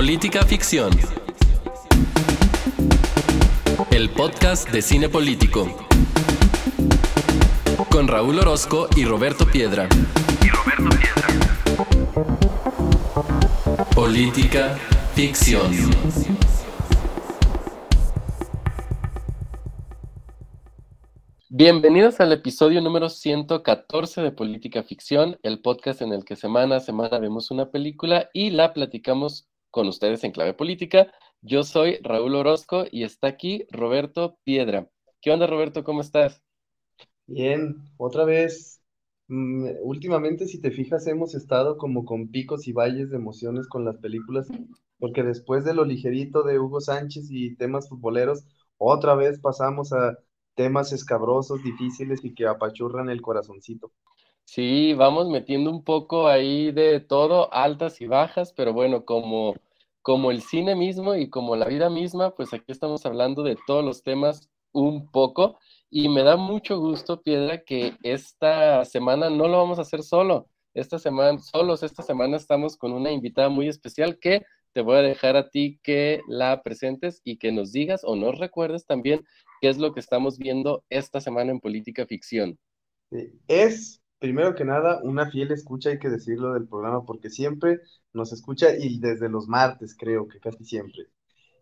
Política Ficción. El podcast de cine político. Con Raúl Orozco y Roberto Piedra. Y Roberto Piedra. Política Ficción. Bienvenidos al episodio número 114 de Política Ficción, el podcast en el que semana a semana vemos una película y la platicamos con ustedes en clave política. Yo soy Raúl Orozco y está aquí Roberto Piedra. ¿Qué onda, Roberto? ¿Cómo estás? Bien, otra vez. mm, últimamente, si te fijas, hemos estado como con picos y valles de emociones con las películas, porque después de lo ligerito de Hugo Sánchez y temas futboleros, otra vez pasamos a temas escabrosos, difíciles y que apachurran el corazoncito. Sí, vamos metiendo un poco ahí de todo, altas y bajas, pero bueno, como, como el cine mismo y como la vida misma, pues aquí estamos hablando de todos los temas un poco y me da mucho gusto, Piedra, que esta semana no lo vamos a hacer solo. Esta semana, solos, esta semana estamos con una invitada muy especial que te voy a dejar a ti que la presentes y que nos digas o nos recuerdes también qué es lo que estamos viendo esta semana en Política Ficción. Es, primero que nada, una fiel escucha, hay que decirlo del programa, porque siempre nos escucha y desde los martes, creo que casi siempre.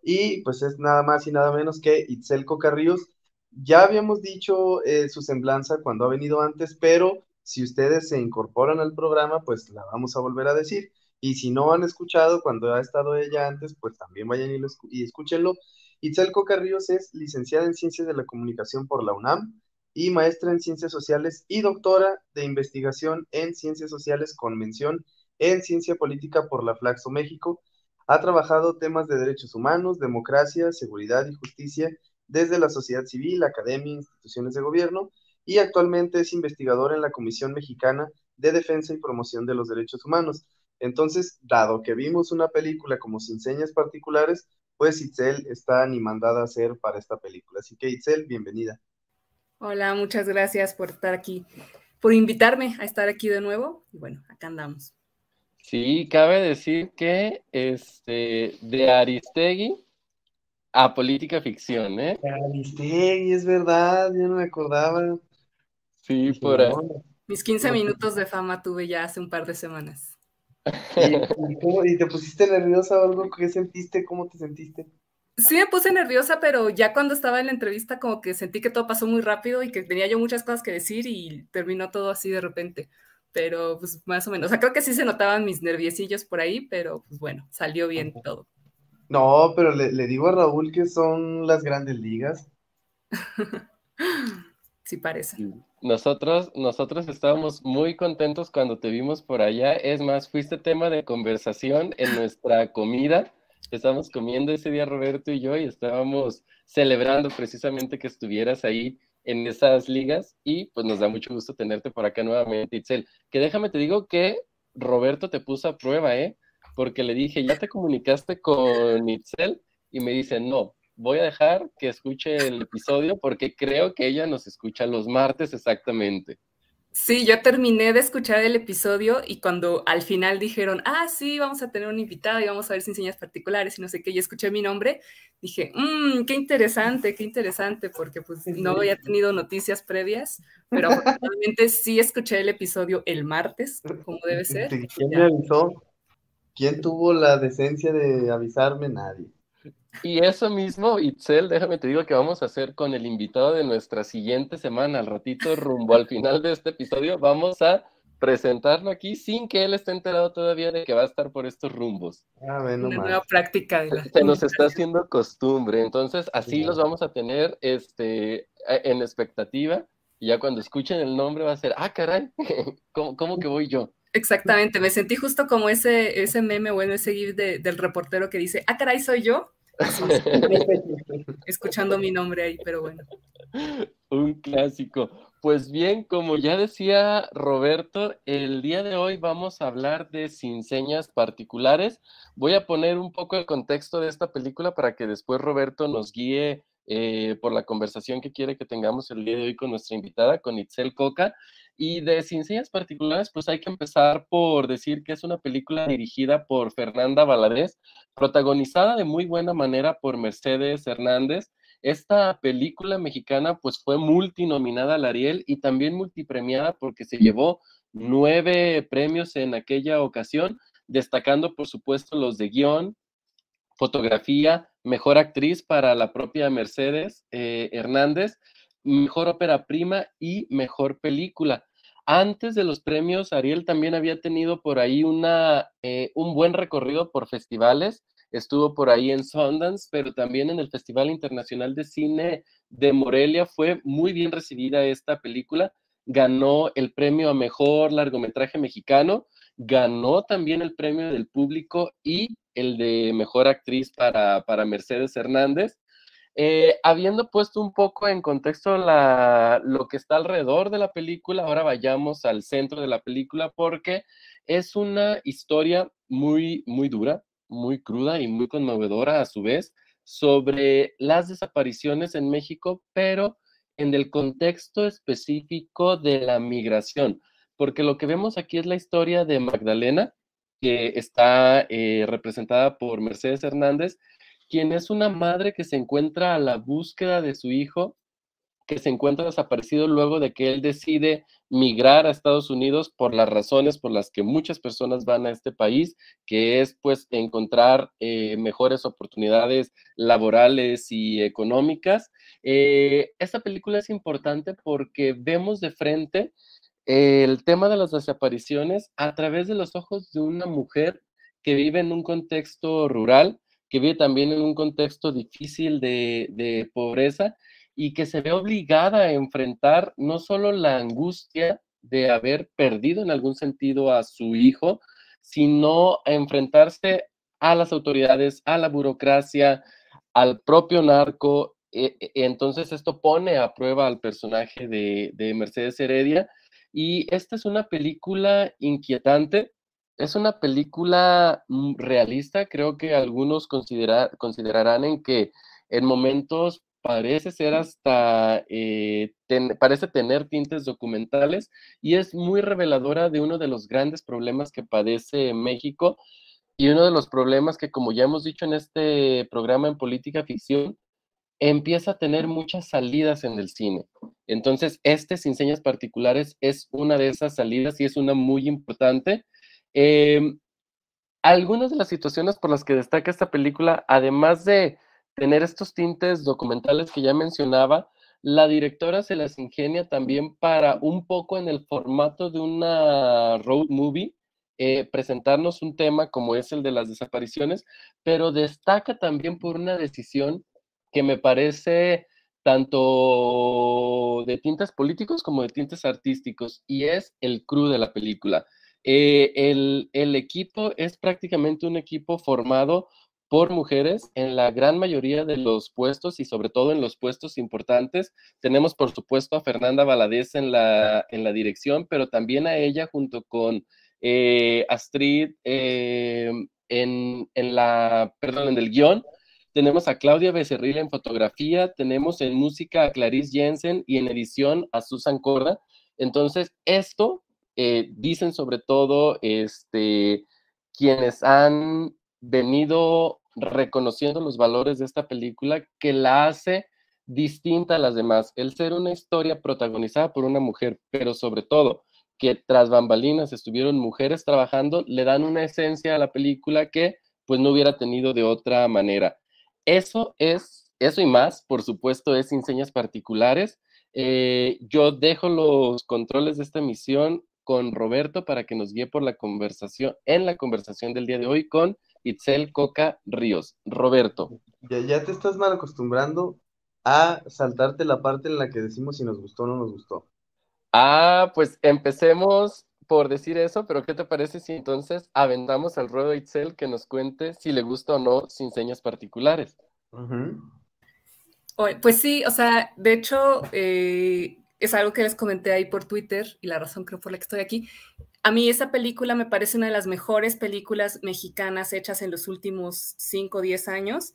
Y pues es nada más y nada menos que Itzel Cocarríos. Ya habíamos dicho eh, su semblanza cuando ha venido antes, pero si ustedes se incorporan al programa, pues la vamos a volver a decir. Y si no han escuchado cuando ha estado ella antes, pues también vayan y, lo y escúchenlo. Itzel Cocarríos es licenciada en Ciencias de la Comunicación por la UNAM y maestra en Ciencias Sociales y doctora de investigación en Ciencias Sociales con mención en Ciencia Política por la Flaxo México. Ha trabajado temas de derechos humanos, democracia, seguridad y justicia desde la sociedad civil, academia, instituciones de gobierno y actualmente es investigadora en la Comisión Mexicana de Defensa y Promoción de los Derechos Humanos. Entonces, dado que vimos una película como sin señas particulares, pues Itzel está ni mandada a hacer para esta película. Así que Itzel, bienvenida. Hola, muchas gracias por estar aquí, por invitarme a estar aquí de nuevo. Y bueno, acá andamos. Sí, cabe decir que este, de Aristegui a Política Ficción, ¿eh? Aristegui, es verdad, ya no me acordaba. Sí, por ahí. Mis 15 No. minutos de fama tuve ya hace un par de semanas. ¿Y, y cómo- y te pusiste nerviosa o algo? ¿Qué sentiste? ¿Cómo te sentiste? Sí me puse nerviosa, pero ya cuando estaba en la entrevista como que sentí que todo pasó muy rápido y que tenía yo muchas cosas que decir y terminó todo así de repente. Pero pues más o menos, o sea, creo que sí se notaban mis nerviecillos por ahí, pero pues bueno, salió bien todo. No, pero le, le digo a Raúl que son las grandes ligas. Sí parece. Nosotros, nosotros estábamos muy contentos cuando te vimos por allá. Es más, fuiste tema de conversación en nuestra comida. Estábamos comiendo ese día Roberto y yo y estábamos celebrando precisamente que estuvieras ahí en esas ligas y pues nos da mucho gusto tenerte por acá nuevamente, Itzel. Que déjame te digo que Roberto te puso a prueba, ¿eh? Porque le dije, ¿ya te comunicaste con Itzel? Y me dice, no, voy a dejar que escuche el episodio porque creo que ella nos escucha los martes exactamente. Sí, yo terminé de escuchar el episodio y cuando al final dijeron, ah, sí, vamos a tener un invitado y vamos a ver sin señas particulares y no sé qué, y escuché mi nombre, dije, mmm, qué interesante, qué interesante, porque pues no había tenido noticias previas, pero afortunadamente sí escuché el episodio el martes, como debe ser. ¿Quién me avisó? ¿Quién tuvo la decencia de avisarme? Nadie. Y eso mismo, Itzel, déjame te digo que vamos a hacer con el invitado de nuestra siguiente semana, al ratito rumbo al final de este episodio, vamos a presentarlo aquí sin que él esté enterado todavía de que va a estar por estos rumbos. Ah, bueno, Una nueva práctica de la... Se nos está haciendo costumbre, entonces así Sí. los vamos a tener este, en expectativa y ya cuando escuchen el nombre va a ser, ah, caray, ¿cómo, cómo que voy yo? Exactamente, me sentí justo como ese, ese meme, bueno, ese gif de- del reportero que dice, ah, caray, soy yo, Así, escuchando mi nombre ahí, pero bueno. Un clásico. Pues bien, como ya decía Roberto, el día de hoy vamos a hablar de Sin Señas Particulares. Voy a poner un poco el contexto de esta película para que después Roberto nos guíe eh, por la conversación que quiere que tengamos el día de hoy con nuestra invitada, con Itzel Coca. Y de Sin Señas Particulares, pues hay que empezar por decir que es una película dirigida por Fernanda Valadez, protagonizada de muy buena manera por Mercedes Hernández. Esta película mexicana pues fue multinominada al Ariel y también multipremiada porque se llevó nueve premios en aquella ocasión, destacando por supuesto los de guion, fotografía, mejor actriz para la propia Mercedes eh, Hernández, mejor ópera prima y mejor película antes de los premios, Ariel también había tenido por ahí una, eh, un buen recorrido por festivales. Estuvo por ahí en Sundance, pero también en el Festival Internacional de Cine de Morelia fue muy bien recibida esta película. Ganó el premio a mejor largometraje mexicano, ganó también el premio del público y el de mejor actriz para, para Mercedes Hernández. Eh, habiendo puesto un poco en contexto lo que está alrededor de la película, ahora vayamos al centro de la película porque es una historia muy, muy dura, muy cruda y muy conmovedora a su vez sobre las desapariciones en México, pero en el contexto específico de la migración, porque lo que vemos aquí es la historia de Magdalena, que está eh, representada por Mercedes Hernández, quien es una madre que se encuentra a la búsqueda de su hijo, que se encuentra desaparecido luego de que él decide migrar a Estados Unidos por las razones por las que muchas personas van a este país, que es pues encontrar eh, mejores oportunidades laborales y económicas. Eh, esta película es importante porque vemos de frente el tema de las desapariciones a través de los ojos de una mujer que vive en un contexto rural, que vive también en un contexto difícil de, pobreza y que se ve obligada a enfrentar no solo la angustia de haber perdido en algún sentido a su hijo, sino a enfrentarse a las autoridades, a la burocracia, al propio narco. E, e, entonces esto pone a prueba al personaje de, de Mercedes Heredia y esta es una película inquietante es una película mm, realista, creo que algunos considerarán en que en momentos parece ser hasta, eh, parece tener tintes documentales y es muy reveladora de uno de los grandes problemas que padece México y uno de los problemas que, como ya hemos dicho en este programa en política ficción, empieza a tener muchas salidas en el cine. Entonces, este Sin Señas Particulares es una de esas salidas y es una muy importante Em, algunas de las situaciones por las que destaca esta película, además de tener estos tintes documentales que ya mencionaba, la directora se las ingenia también para un poco en el formato de una road movie, eh, presentarnos un tema como es el de las desapariciones, pero destaca también por una decisión que me parece tanto de tintes políticos como de tintes artísticos, y es el crew de la película. Eh, el, equipo es prácticamente un equipo formado por mujeres en la gran mayoría de los puestos y sobre todo en los puestos importantes. Tenemos, por supuesto, a Fernanda Valadez en la, en la dirección, pero también a ella junto con eh, Astrid eh, en, en, la, perdón, en el guion. Tenemos a Claudia Becerril en fotografía, tenemos en música a Clarice Jensen y en edición a Susan Corda. Entonces, esto eh, dicen sobre todo este, quienes han venido reconociendo los valores de esta película que la hace distinta a las demás. El ser una historia protagonizada por una mujer, pero sobre todo que tras bambalinas estuvieron mujeres trabajando, le dan una esencia a la película que pues no hubiera tenido de otra manera. Eso es, eso y más, por supuesto, es enseñas particulares. Eh, yo dejo los controles de esta emisión con Roberto para que nos guíe por la conversación, en la conversación del día de hoy con Itzel Coca Ríos. Roberto. Ya, ya te estás mal acostumbrando a saltarte la parte en la que decimos si nos gustó o no nos gustó. Ah, pues empecemos por decir eso, pero ¿qué te parece si entonces aventamos al ruedo Itzel que nos cuente si le gusta o no sin señas particulares? Pues sí, o sea, de hecho, eh, es algo que les comenté ahí por Twitter y la razón creo por la que estoy aquí. A mí esa película me parece una de las mejores películas mexicanas hechas en los últimos 5 o 10 años.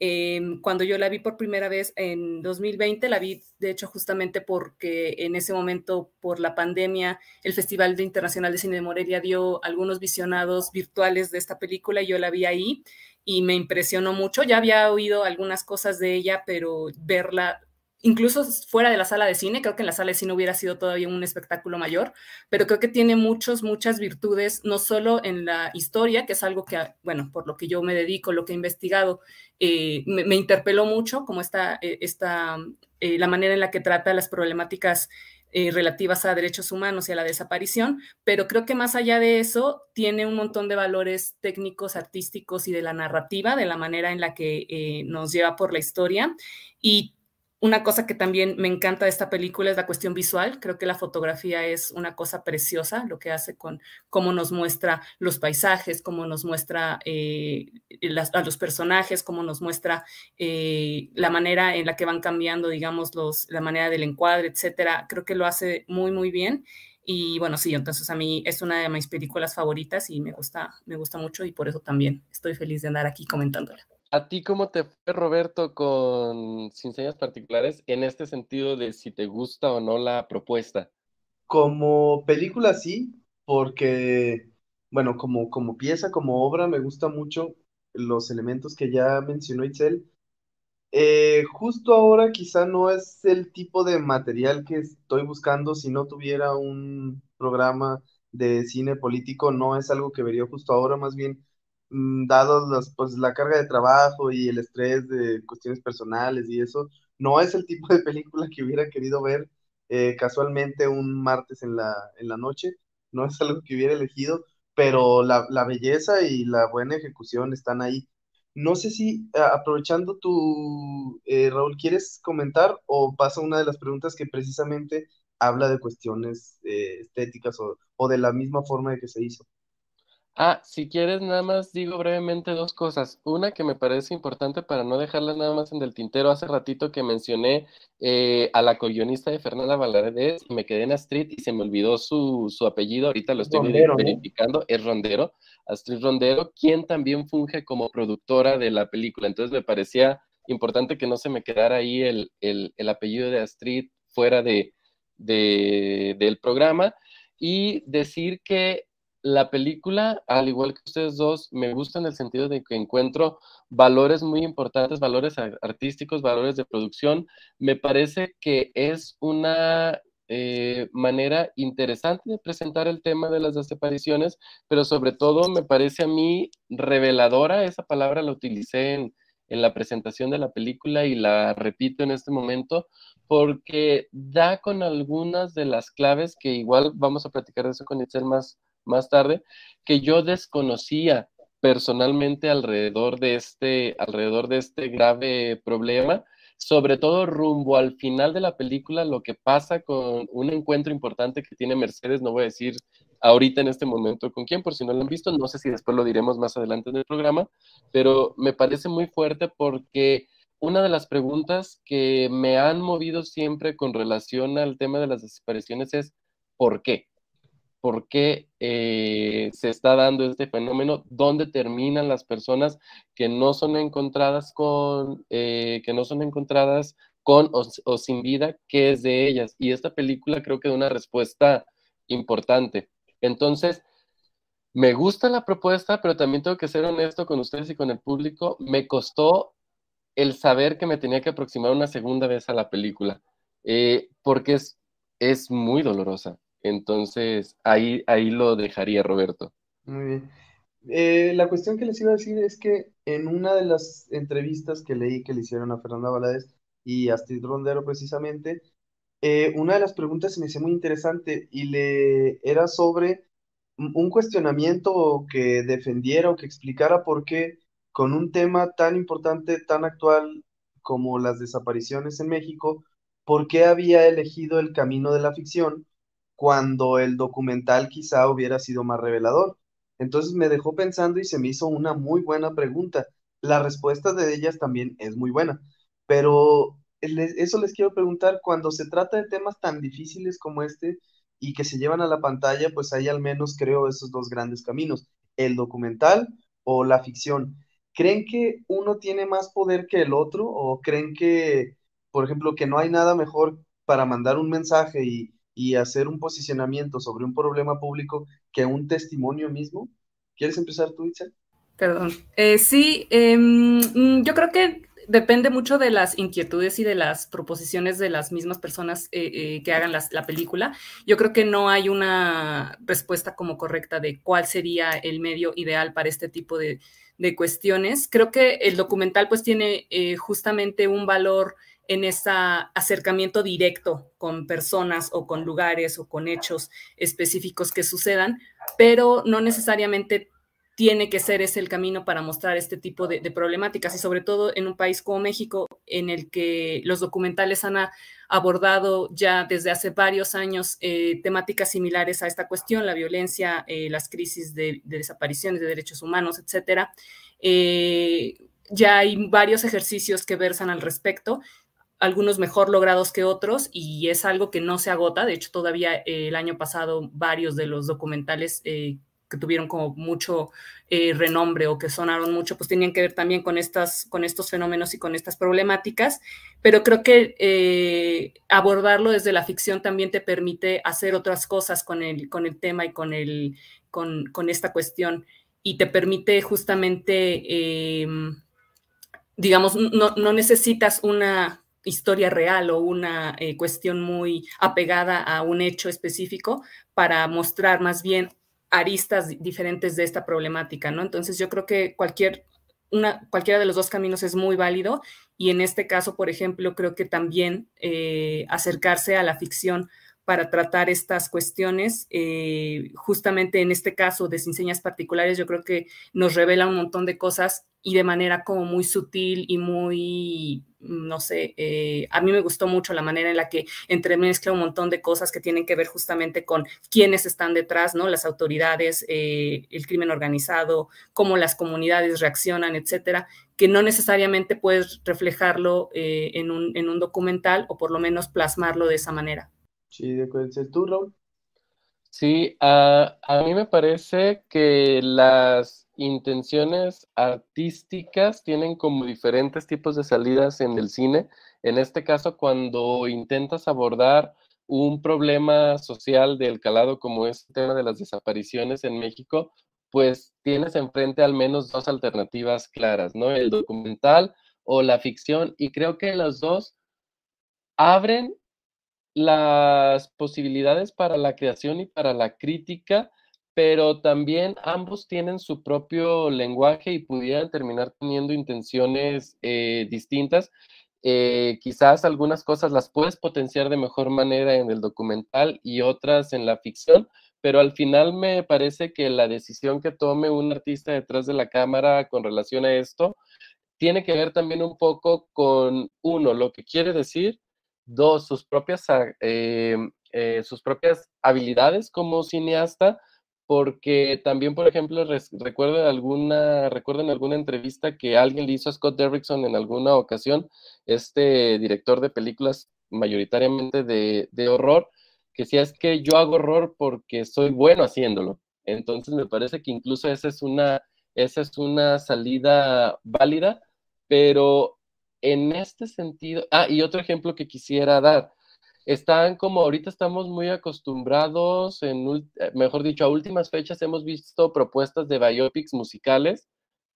Em, cuando yo la vi por primera vez en 2020, la vi de hecho justamente porque en ese momento, por la pandemia, el Festival Internacional de Cine de Morelia dio algunos visionados virtuales de esta película y yo la vi ahí y me impresionó mucho. Ya había oído algunas cosas de ella, pero verla incluso fuera de la sala de cine, creo que en la sala de cine hubiera sido todavía un espectáculo mayor, pero creo que tiene muchos, muchas virtudes, no solo en la historia, que es algo que, bueno, por lo que yo me dedico, lo que he investigado, eh, me, interpeló mucho, como esta, eh, esta eh, la manera en la que trata las problemáticas relativas a derechos humanos y a la desaparición, pero creo que más allá de eso, tiene un montón de valores técnicos, artísticos y de la narrativa, de la manera en la que nos lleva por la historia. Y una cosa que también me encanta de esta película es la cuestión visual. Creo que la fotografía es una cosa preciosa, lo que hace con cómo nos muestra los paisajes, cómo nos muestra eh, a los personajes, cómo nos muestra eh, la manera en la que van cambiando, digamos, los, la manera del encuadre, etcétera. Creo que lo hace muy, muy bien. Y bueno, sí, entonces a mí es una de mis películas favoritas y me gusta, me gusta mucho y por eso también estoy feliz de andar aquí comentándola. ¿A ti cómo te fue, Roberto, con Sin Señas Particulares en este sentido de si te gusta o no la propuesta? Como película sí, porque, bueno, como, como pieza, como obra, me gusta mucho los elementos que ya mencionó Itzel. Eh, justo ahora quizá no es el tipo de material que estoy buscando si no tuviera un programa de cine político, no es algo que vería justo ahora, más bien Mm, dado pues, la carga de trabajo y el estrés de cuestiones personales y eso, no es el tipo de película que hubiera querido ver eh, casualmente un martes en la, en la noche, no es algo que hubiera elegido, pero la, belleza y la buena ejecución están ahí. No sé si, aprovechando tu, eh, Raúl, ¿quieres comentar o pasa una de las preguntas que precisamente habla de cuestiones eh, estéticas o, o de la misma forma de que se hizo? Ah, si quieres, nada más digo brevemente dos cosas. Una que me parece importante para no dejarla nada más en el tintero. Hace ratito que mencioné eh, a la co-guionista de Fernanda Valadez y me quedé en Astrid y se me olvidó su, apellido. Ahorita lo estoy verificando. Es Rondero, Astrid Rondero, quien también funge como productora de la película. Entonces me parecía importante que no se me quedara ahí el, apellido de Astrid fuera de, del programa. Y decir que la película, al igual que ustedes dos, me gusta en el sentido de que encuentro valores muy importantes, valores artísticos, valores de producción. Me parece que es una eh, manera interesante de presentar el tema de las desapariciones, pero sobre todo me parece a mí reveladora, esa palabra la utilicé en, en la presentación de la película y la repito en este momento, porque da con algunas de las claves que igual vamos a platicar de eso con Itzel más más tarde, que yo desconocía personalmente alrededor de este, alrededor de este grave problema, sobre todo rumbo al final de la película, lo que pasa con un encuentro importante que tiene Mercedes, no voy a decir ahorita en este momento con quién, por si no lo han visto, no sé si después lo diremos más adelante en el programa, pero me parece muy fuerte porque una de las preguntas que me han movido siempre con relación al tema de las desapariciones es ¿por qué? Por qué eh, se está dando este fenómeno, dónde terminan las personas que no son encontradas con, eh, que no son encontradas con o, sin vida, qué es de ellas. Y esta película creo que da una respuesta importante. Entonces, me gusta la propuesta, pero también tengo que ser honesto con ustedes y con el público. Me costó el saber que me tenía que aproximar una segunda vez a la película, eh, porque es, es muy dolorosa entonces, ahí, ahí lo dejaría Roberto. Muy bien. Eh, la cuestión que les iba a decir es que en una de las entrevistas que leí que le hicieron a Fernanda Valadez y a Astrid Rondero precisamente, eh, una de las preguntas se me hizo muy interesante y le era sobre un cuestionamiento que defendiera o que explicara por qué con un tema tan importante, tan actual como las desapariciones en México, por qué había elegido el camino de la ficción cuando el documental quizá hubiera sido más revelador. Entonces me dejó pensando y se me hizo una muy buena pregunta. La respuesta de ellas también es muy buena, pero eso les quiero preguntar, cuando se trata de temas tan difíciles como este y que se llevan a la pantalla, pues hay al menos creo esos dos grandes caminos, el documental o la ficción. ¿creen que uno tiene más poder que el otro o creen que, por ejemplo, que no hay nada mejor para mandar un mensaje y, hacer un posicionamiento sobre un problema público que un testimonio mismo? ¿Quieres empezar tú, Itzel? Perdón. Eh, sí, em, yo creo que depende mucho de las inquietudes y de las proposiciones de las mismas personas eh, eh, que hagan la película. Yo creo que no hay una respuesta como correcta de cuál sería el medio ideal para este tipo de, de cuestiones. Creo que el documental pues tiene eh, justamente un valor en ese acercamiento directo con personas o con lugares o con hechos específicos que sucedan, pero no necesariamente tiene que ser ese el camino para mostrar este tipo de, problemáticas y sobre todo en un país como México en el que los documentales han abordado ya desde hace varios años eh, temáticas similares a esta cuestión, la violencia, eh, las crisis de, desapariciones de derechos humanos, etcétera. Eh, ya hay varios ejercicios que versan al respecto algunos mejor logrados que otros y es algo que no se agota. De hecho, todavía el año pasado varios de los documentales que tuvieron como mucho eh, renombre o que sonaron mucho, pues tenían que ver también con, estas, con estos fenómenos y con estas problemáticas, pero creo que eh, abordarlo desde la ficción también te permite hacer otras cosas con el, con el tema y con, el, con, con esta cuestión y te permite justamente, em, digamos, no, no, necesitas una historia real o una eh, cuestión muy apegada a un hecho específico para mostrar más bien aristas diferentes de esta problemática, ¿no? Entonces yo creo que cualquier, una, cualquiera de los dos caminos es muy válido y en este caso, por ejemplo, creo que también eh, acercarse a la ficción para tratar estas cuestiones. Eh, justamente en este caso de sin señas particulares, yo creo que nos revela un montón de cosas y de manera como muy sutil y muy, no sé, eh, a mí me gustó mucho la manera en la que entremezcla un montón de cosas que tienen que ver justamente con quiénes están detrás, ¿no? Las autoridades, eh, el crimen organizado, cómo las comunidades reaccionan, etcétera, que no necesariamente puedes reflejarlo en un, en un documental o por lo menos plasmarlo de esa manera. Sí, de acuerdo. ¿Tú, Raúl? Sí, a, mí me parece que las intenciones artísticas tienen como diferentes tipos de salidas en el cine. En este caso, cuando intentas abordar un problema social del calado como es el tema de las desapariciones en México, pues tienes enfrente al menos dos alternativas claras, ¿no? El documental o la ficción, y creo que las dos abren las posibilidades para la creación y para la crítica, pero también ambos tienen su propio lenguaje y pudieran terminar teniendo intenciones eh, distintas. Eh, quizás algunas cosas las puedes potenciar de mejor manera en el documental y otras en la ficción, pero al final me parece que la decisión que tome un artista detrás de la cámara con relación a esto tiene que ver también un poco con, uno, lo que quiere decir Dos, sus propias, ah, em, eh, sus propias habilidades como cineasta, porque también, por ejemplo, recuerdo alguna, en alguna entrevista que alguien le hizo a Scott Derrickson en alguna ocasión, este director de películas mayoritariamente de, de horror, que si es que yo hago horror porque soy bueno haciéndolo. Entonces me parece que incluso esa es una, esa es una salida válida, pero en este sentido, ah, y otro ejemplo que quisiera dar, están como ahorita estamos muy acostumbrados, en, eh, mejor dicho, a últimas fechas hemos visto propuestas de biopics musicales,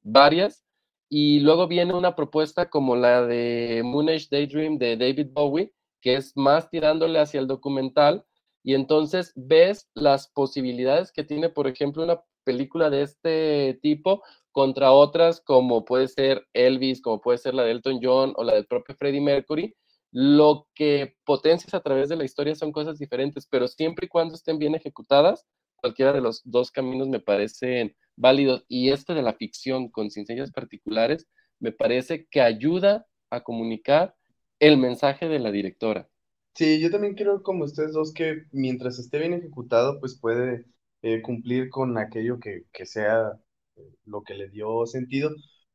varias, y luego viene una propuesta como la de Moonish Daydream de David Bowie, que es más tirándole hacia el documental, y entonces ves las posibilidades que tiene, por ejemplo, una película de este tipo contra otras como puede ser Elvis, como puede ser la de Elton John o la del propio Freddie Mercury, lo que potencias a través de la historia son cosas diferentes, pero siempre y cuando estén bien ejecutadas, cualquiera de los dos caminos me parecen válidos. Y este de la ficción con ciencias particulares me parece que ayuda a comunicar el mensaje de la directora. Sí, yo también creo como ustedes dos que mientras esté bien ejecutado, pues puede eh, cumplir con aquello que, que sea lo que le dio sentido,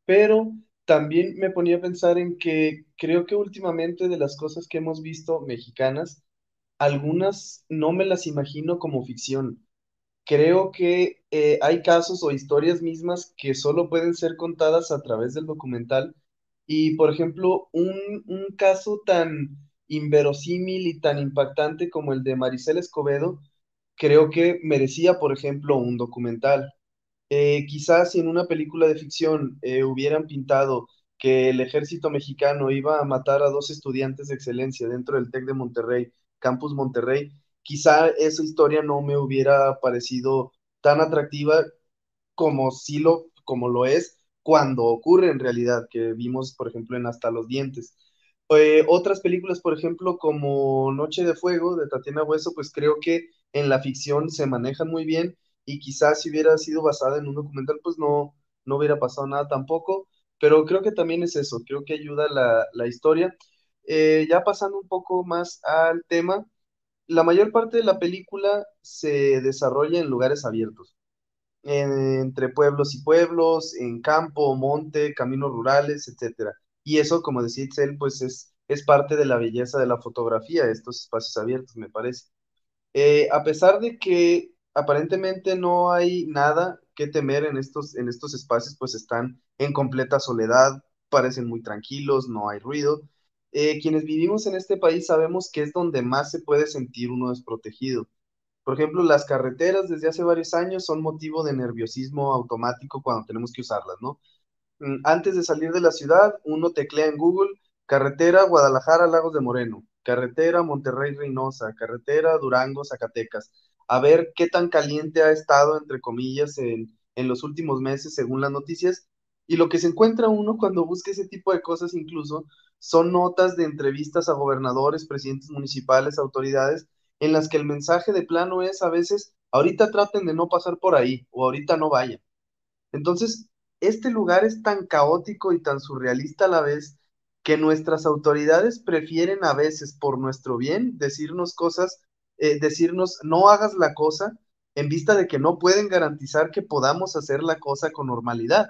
pero también me ponía a pensar en que creo que últimamente de las cosas que hemos visto mexicanas, algunas no me las imagino como ficción. creo que eh, hay casos o historias mismas que solo pueden ser contadas a través del documental. Y, por ejemplo, un, un caso tan inverosímil y tan impactante como el de Maricel Escobedo, creo que merecía, por ejemplo, un documental. Eh, quizás si en una película de ficción eh, hubieran pintado que el ejército mexicano iba a matar a dos estudiantes de excelencia dentro del TEC de Monterrey, Campus Monterrey, quizá esa historia no me hubiera parecido tan atractiva como sí lo, como lo es cuando ocurre en realidad, que vimos, por ejemplo, en Hasta los Dientes. Eh, otras películas, por ejemplo, como Noche de Fuego de Tatiana Hueso, pues creo que en la ficción se manejan muy bien y quizás si hubiera sido basada en un documental, pues no, no hubiera pasado nada tampoco, pero creo que también es eso, creo que ayuda la, la historia. Eh, ya pasando un poco más al tema, la mayor parte de la película se desarrolla en lugares abiertos, entre pueblos y pueblos, en campo, monte, caminos rurales, etcétera. Y eso, como decía Itzel, pues es, es parte de la belleza de la fotografía, estos espacios abiertos, me parece. Eh, a pesar de que aparentemente no hay nada que temer en estos, en estos espacios, pues están en completa soledad, parecen muy tranquilos, no hay ruido. Eh, quienes vivimos en este país sabemos que es donde más se puede sentir uno desprotegido. Por ejemplo, las carreteras desde hace varios años son motivo de nerviosismo automático cuando tenemos que usarlas, ¿no? Mm, antes de salir de la ciudad, uno teclea en Google carretera Guadalajara Lagos de Moreno, carretera Monterrey Reynosa, carretera Durango Zacatecas, a ver qué tan caliente ha estado, entre comillas, en, en los últimos meses según las noticias. Y lo que se encuentra uno cuando busca ese tipo de cosas incluso son notas de entrevistas a gobernadores, presidentes municipales, autoridades, en las que el mensaje de plano es a veces, ahorita traten de no pasar por ahí o ahorita no vayan. Entonces, este lugar es tan caótico y tan surrealista a la vez que nuestras autoridades prefieren a veces por nuestro bien decirnos cosas, eh, decirnos no hagas la cosa en vista de que no pueden garantizar que podamos hacer la cosa con normalidad.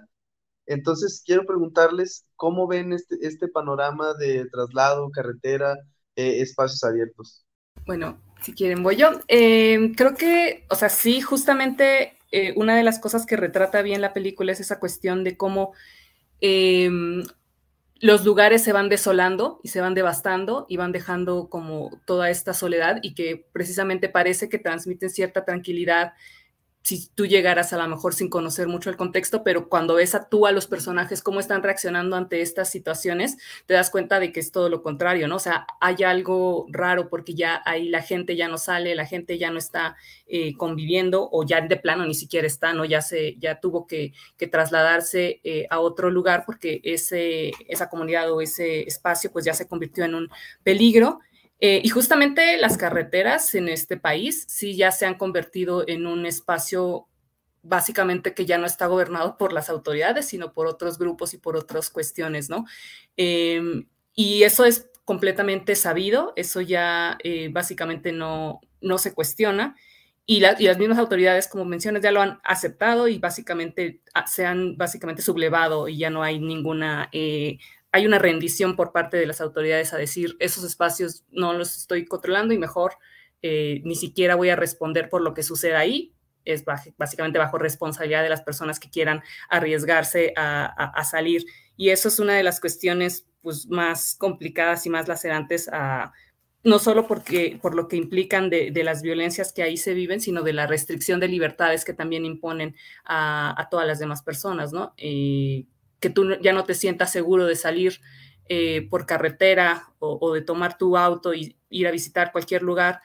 Entonces, quiero preguntarles cómo ven este, este panorama de traslado, carretera, eh, espacios abiertos. Bueno, si quieren, voy yo. Eh, creo que, o sea, sí, justamente eh, una de las cosas que retrata bien la película es esa cuestión de cómo em, los lugares se van desolando y se van devastando y van dejando como toda esta soledad y que precisamente parece que transmiten cierta tranquilidad si tú llegaras a lo mejor sin conocer mucho el contexto, pero cuando ves a tú a los personajes, cómo están reaccionando ante estas situaciones, te das cuenta de que es todo lo contrario, ¿no? O sea, hay algo raro porque ya ahí la gente ya no sale, la gente ya no está eh, conviviendo o ya de plano ni siquiera está, ¿no? Ya, se, ya tuvo que, trasladarse eh, a otro lugar porque ese, esa comunidad o ese espacio pues ya se convirtió en un peligro eh, y justamente las carreteras en este país sí ya se han convertido en un espacio básicamente que ya no está gobernado por las autoridades, sino por otros grupos y por otras cuestiones, ¿no? Em, y eso es completamente sabido, eso ya eh, básicamente no, no se cuestiona. Y, y, las mismas autoridades, como mencionas, ya lo han aceptado y básicamente ah, se han básicamente sublevado y ya no hay ninguna eh, hay una rendición por parte de las autoridades a decir, esos espacios no los estoy controlando y mejor eh, ni siquiera voy a responder por lo que suceda ahí. Es básicamente bajo responsabilidad de las personas que quieran arriesgarse a, salir. Y eso es una de las cuestiones pues, más complicadas y más lacerantes no solo porque, por lo que implican de, las violencias que ahí se viven, sino de la restricción de libertades que también imponen a, todas las demás personas, ¿no? Eh, que tú ya no te sientas seguro de salir eh, por carretera o, de tomar tu auto y ir a visitar cualquier lugar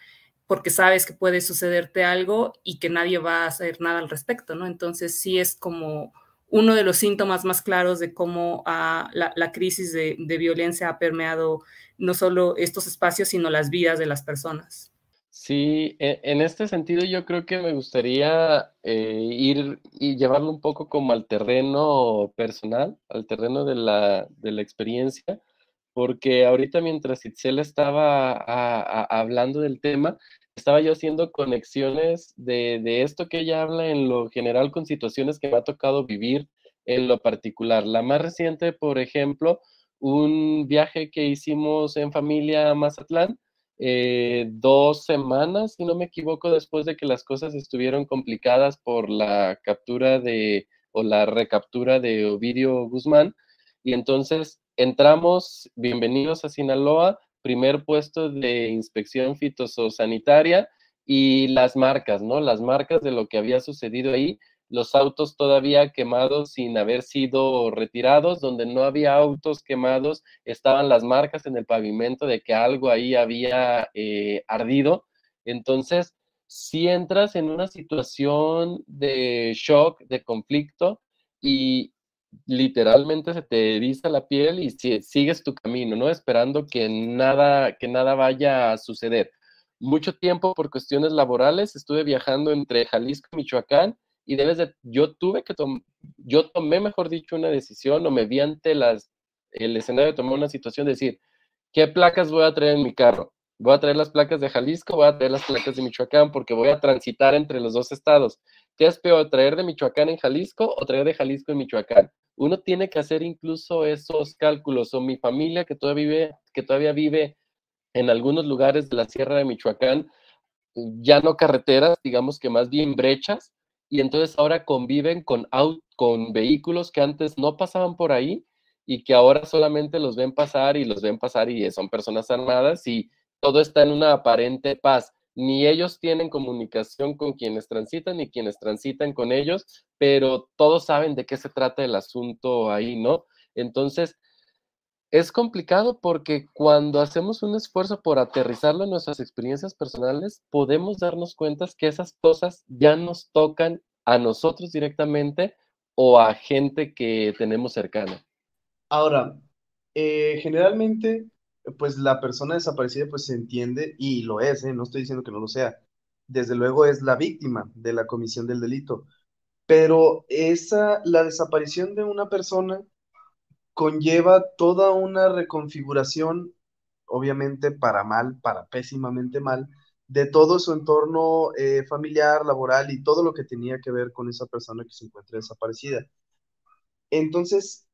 porque sabes que puede sucederte algo y que nadie va a hacer nada al respecto, ¿no? Entonces sí es como uno de los síntomas más claros de cómo ah, la, crisis de, violencia ha permeado no solo estos espacios, sino las vidas de las personas. Sí, e, en este sentido yo creo que me gustaría eh, ir y llevarlo un poco como al terreno personal, al terreno de la, de la experiencia, porque ahorita mientras Itzel estaba hablando del tema, estaba yo haciendo conexiones de, de esto que ella habla en lo general con situaciones que me ha tocado vivir en lo particular. La más reciente, por ejemplo, un viaje que hicimos en familia a Mazatlán, eh, dos semanas, si no me equivoco, después de que las cosas estuvieron complicadas por la captura de o la recaptura de Ovidio Guzmán. Y entonces entramos, bienvenidos a Sinaloa, primer puesto de inspección fitosanitaria y las marcas, ¿no? Las marcas de lo que había sucedido ahí, los autos todavía quemados sin haber sido retirados, donde no había autos quemados, estaban las marcas en el pavimento de que algo ahí había eh, ardido. Entonces, si entras en una situación de shock, de conflicto, y literalmente se te eriza la piel y sigues tu camino, ¿no? Esperando que nada, que nada vaya a suceder. Mucho tiempo por cuestiones laborales estuve viajando entre Jalisco y Michoacán y debes de, yo tuve que tomar, yo tomé, mejor dicho, una decisión o me vi ante las, el escenario tomar una situación de decir, ¿qué placas voy a traer en mi carro? Voy a traer las placas de Jalisco, voy a traer las placas de Michoacán porque voy a transitar entre los dos estados. ¿Qué es peor, traer de Michoacán en Jalisco o traer de Jalisco en Michoacán? Uno tiene que hacer incluso esos cálculos. O mi familia que todavía vive, que todavía vive en algunos lugares de la Sierra de Michoacán, ya no carreteras, digamos que más bien brechas, y entonces ahora conviven con, con vehículos que antes no pasaban por ahí y que ahora solamente los ven pasar y los ven pasar y son personas armadas y todo está en una aparente paz ni ellos tienen comunicación con quienes transitan, ni quienes transitan con ellos, pero todos saben de qué se trata el asunto ahí, ¿no? Entonces, es complicado porque cuando hacemos un esfuerzo por aterrizarlo en nuestras experiencias personales, podemos darnos cuenta que esas cosas ya nos tocan a nosotros directamente o a gente que tenemos cercana. Ahora, eh, generalmente pues la persona desaparecida pues se entiende y lo es, ¿eh? no estoy diciendo que no lo sea. Desde luego es la víctima de la comisión del delito, pero esa, la desaparición de una persona conlleva toda una reconfiguración, obviamente para mal, para pésimamente mal, de todo su entorno eh, familiar, laboral y todo lo que tenía que ver con esa persona que se encuentra desaparecida. Entonces,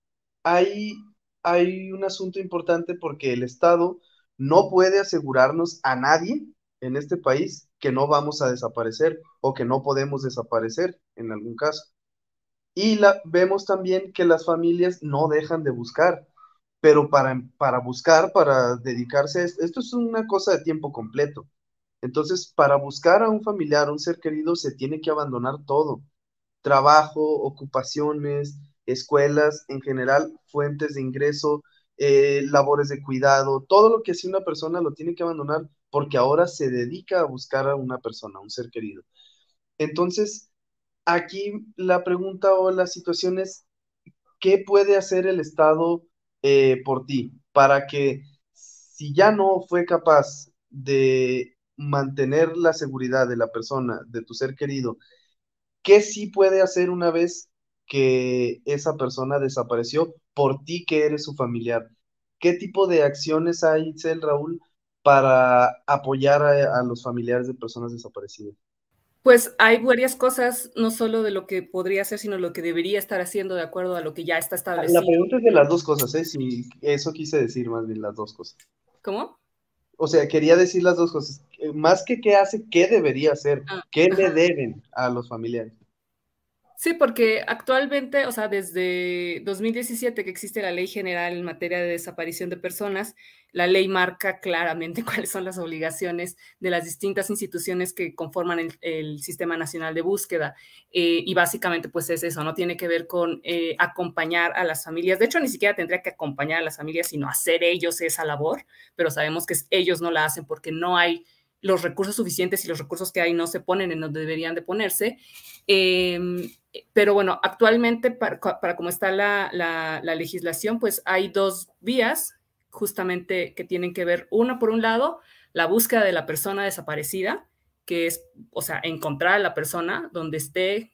hay hay un asunto importante porque el Estado no puede asegurarnos a nadie en este país que no vamos a desaparecer o que no podemos desaparecer en algún caso. Y la, vemos también que las familias no dejan de buscar, pero para, para buscar, para dedicarse a esto, esto es una cosa de tiempo completo. Entonces, para buscar a un familiar, un ser querido, se tiene que abandonar todo. Trabajo, ocupaciones, escuelas, en general, fuentes de ingreso, eh, labores de cuidado, todo lo que hacía una persona lo tiene que abandonar porque ahora se dedica a buscar a una persona, a un ser querido. Entonces, aquí la pregunta o la situación es, ¿qué puede hacer el Estado eh, por ti para que si ya no fue capaz de mantener la seguridad de la persona, de tu ser querido, ¿qué sí puede hacer una vez que esa persona desapareció por ti que eres su familiar. ¿Qué tipo de acciones hay, Cel Raúl, para apoyar a, los familiares de personas desaparecidas? Pues hay varias cosas, no solo de lo que podría hacer, sino lo que debería estar haciendo de acuerdo a lo que ya está establecido. La pregunta es de las dos cosas, ¿eh? Si eso quise decir más bien las dos cosas. ¿Cómo? O sea, quería decir las dos cosas. Más que qué hace, qué debería hacer, ah, qué le deben a los familiares. Sí, porque actualmente, o sea, desde 2017 que existe la Ley General en materia de desaparición de personas, la ley marca claramente cuáles son las obligaciones de las distintas instituciones que conforman el, Sistema Nacional de Búsqueda. Eh, y básicamente, pues es eso, no tiene que ver con eh, acompañar a las familias. De hecho, ni siquiera tendría que acompañar a las familias, sino hacer ellos esa labor, pero sabemos que ellos no la hacen porque no hay los recursos suficientes y los recursos que hay no se ponen en donde deberían de ponerse. Em, pero bueno, actualmente, para, cómo está la, legislación, pues hay dos vías justamente que tienen que ver, una por un lado, la búsqueda de la persona desaparecida, que es, o sea, encontrar a la persona donde esté,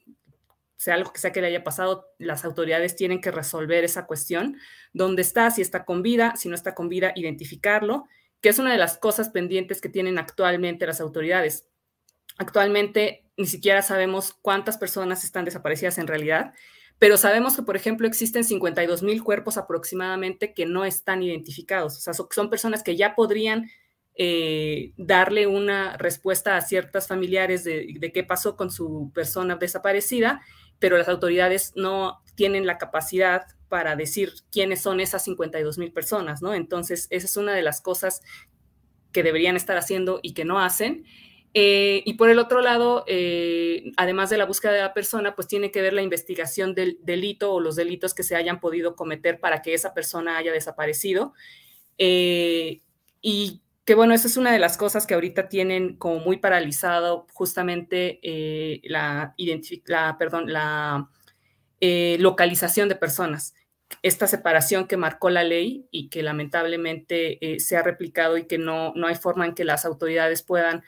sea algo que sea que le haya pasado, las autoridades tienen que resolver esa cuestión, dónde está, si está con vida, si no está con vida, identificarlo, que es una de las cosas pendientes que tienen actualmente las autoridades. Actualmente ni siquiera sabemos cuántas personas están desaparecidas en realidad, pero sabemos que, por ejemplo, existen 52 mil cuerpos aproximadamente que no están identificados. O sea, son personas que ya podrían eh, darle una respuesta a ciertas familiares de, de, qué pasó con su persona desaparecida, pero las autoridades no tienen la capacidad para decir quiénes son esas 52 mil personas, ¿no? Entonces, esa es una de las cosas que deberían estar haciendo y que no hacen. Eh, y por el otro lado, eh, además de la búsqueda de la persona, pues tiene que ver la investigación del delito o los delitos que se hayan podido cometer para que esa persona haya desaparecido. Eh, y que bueno, esa es una de las cosas que ahorita tienen como muy paralizado justamente la, la, perdón, la localización de personas esta separación que marcó la ley y que lamentablemente se ha replicado y que no, no hay forma en que las autoridades puedan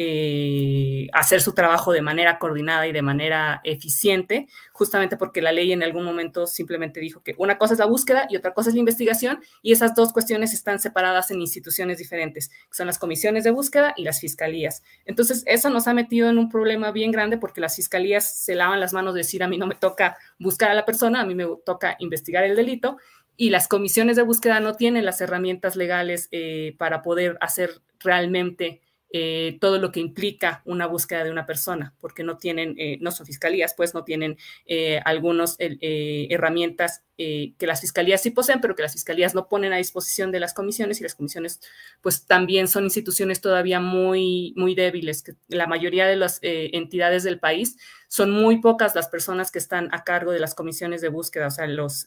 eh, hacer su trabajo de manera coordinada y de manera eficiente, justamente porque la ley en algún momento simplemente dijo que una cosa es la búsqueda y otra cosa es la investigación, y esas dos cuestiones están separadas en instituciones diferentes, que son las comisiones de búsqueda y las fiscalías. Entonces, eso nos ha metido en un problema bien grande porque las fiscalías se lavan las manos de decir, a mí no me toca buscar a la persona, a mí me toca investigar el delito, y las comisiones de búsqueda no tienen las herramientas legales eh, para poder hacer realmente eh, todo lo que implica una búsqueda de una persona, porque no tienen, eh, no son fiscalías, pues no tienen eh, algunas herramientas que las fiscalías sí poseen, pero que las fiscalías no ponen a disposición de las comisiones y las comisiones pues también son instituciones todavía muy, muy débiles, la mayoría de las entidades del país son muy pocas las personas que están a cargo de las comisiones de búsqueda, o sea, las,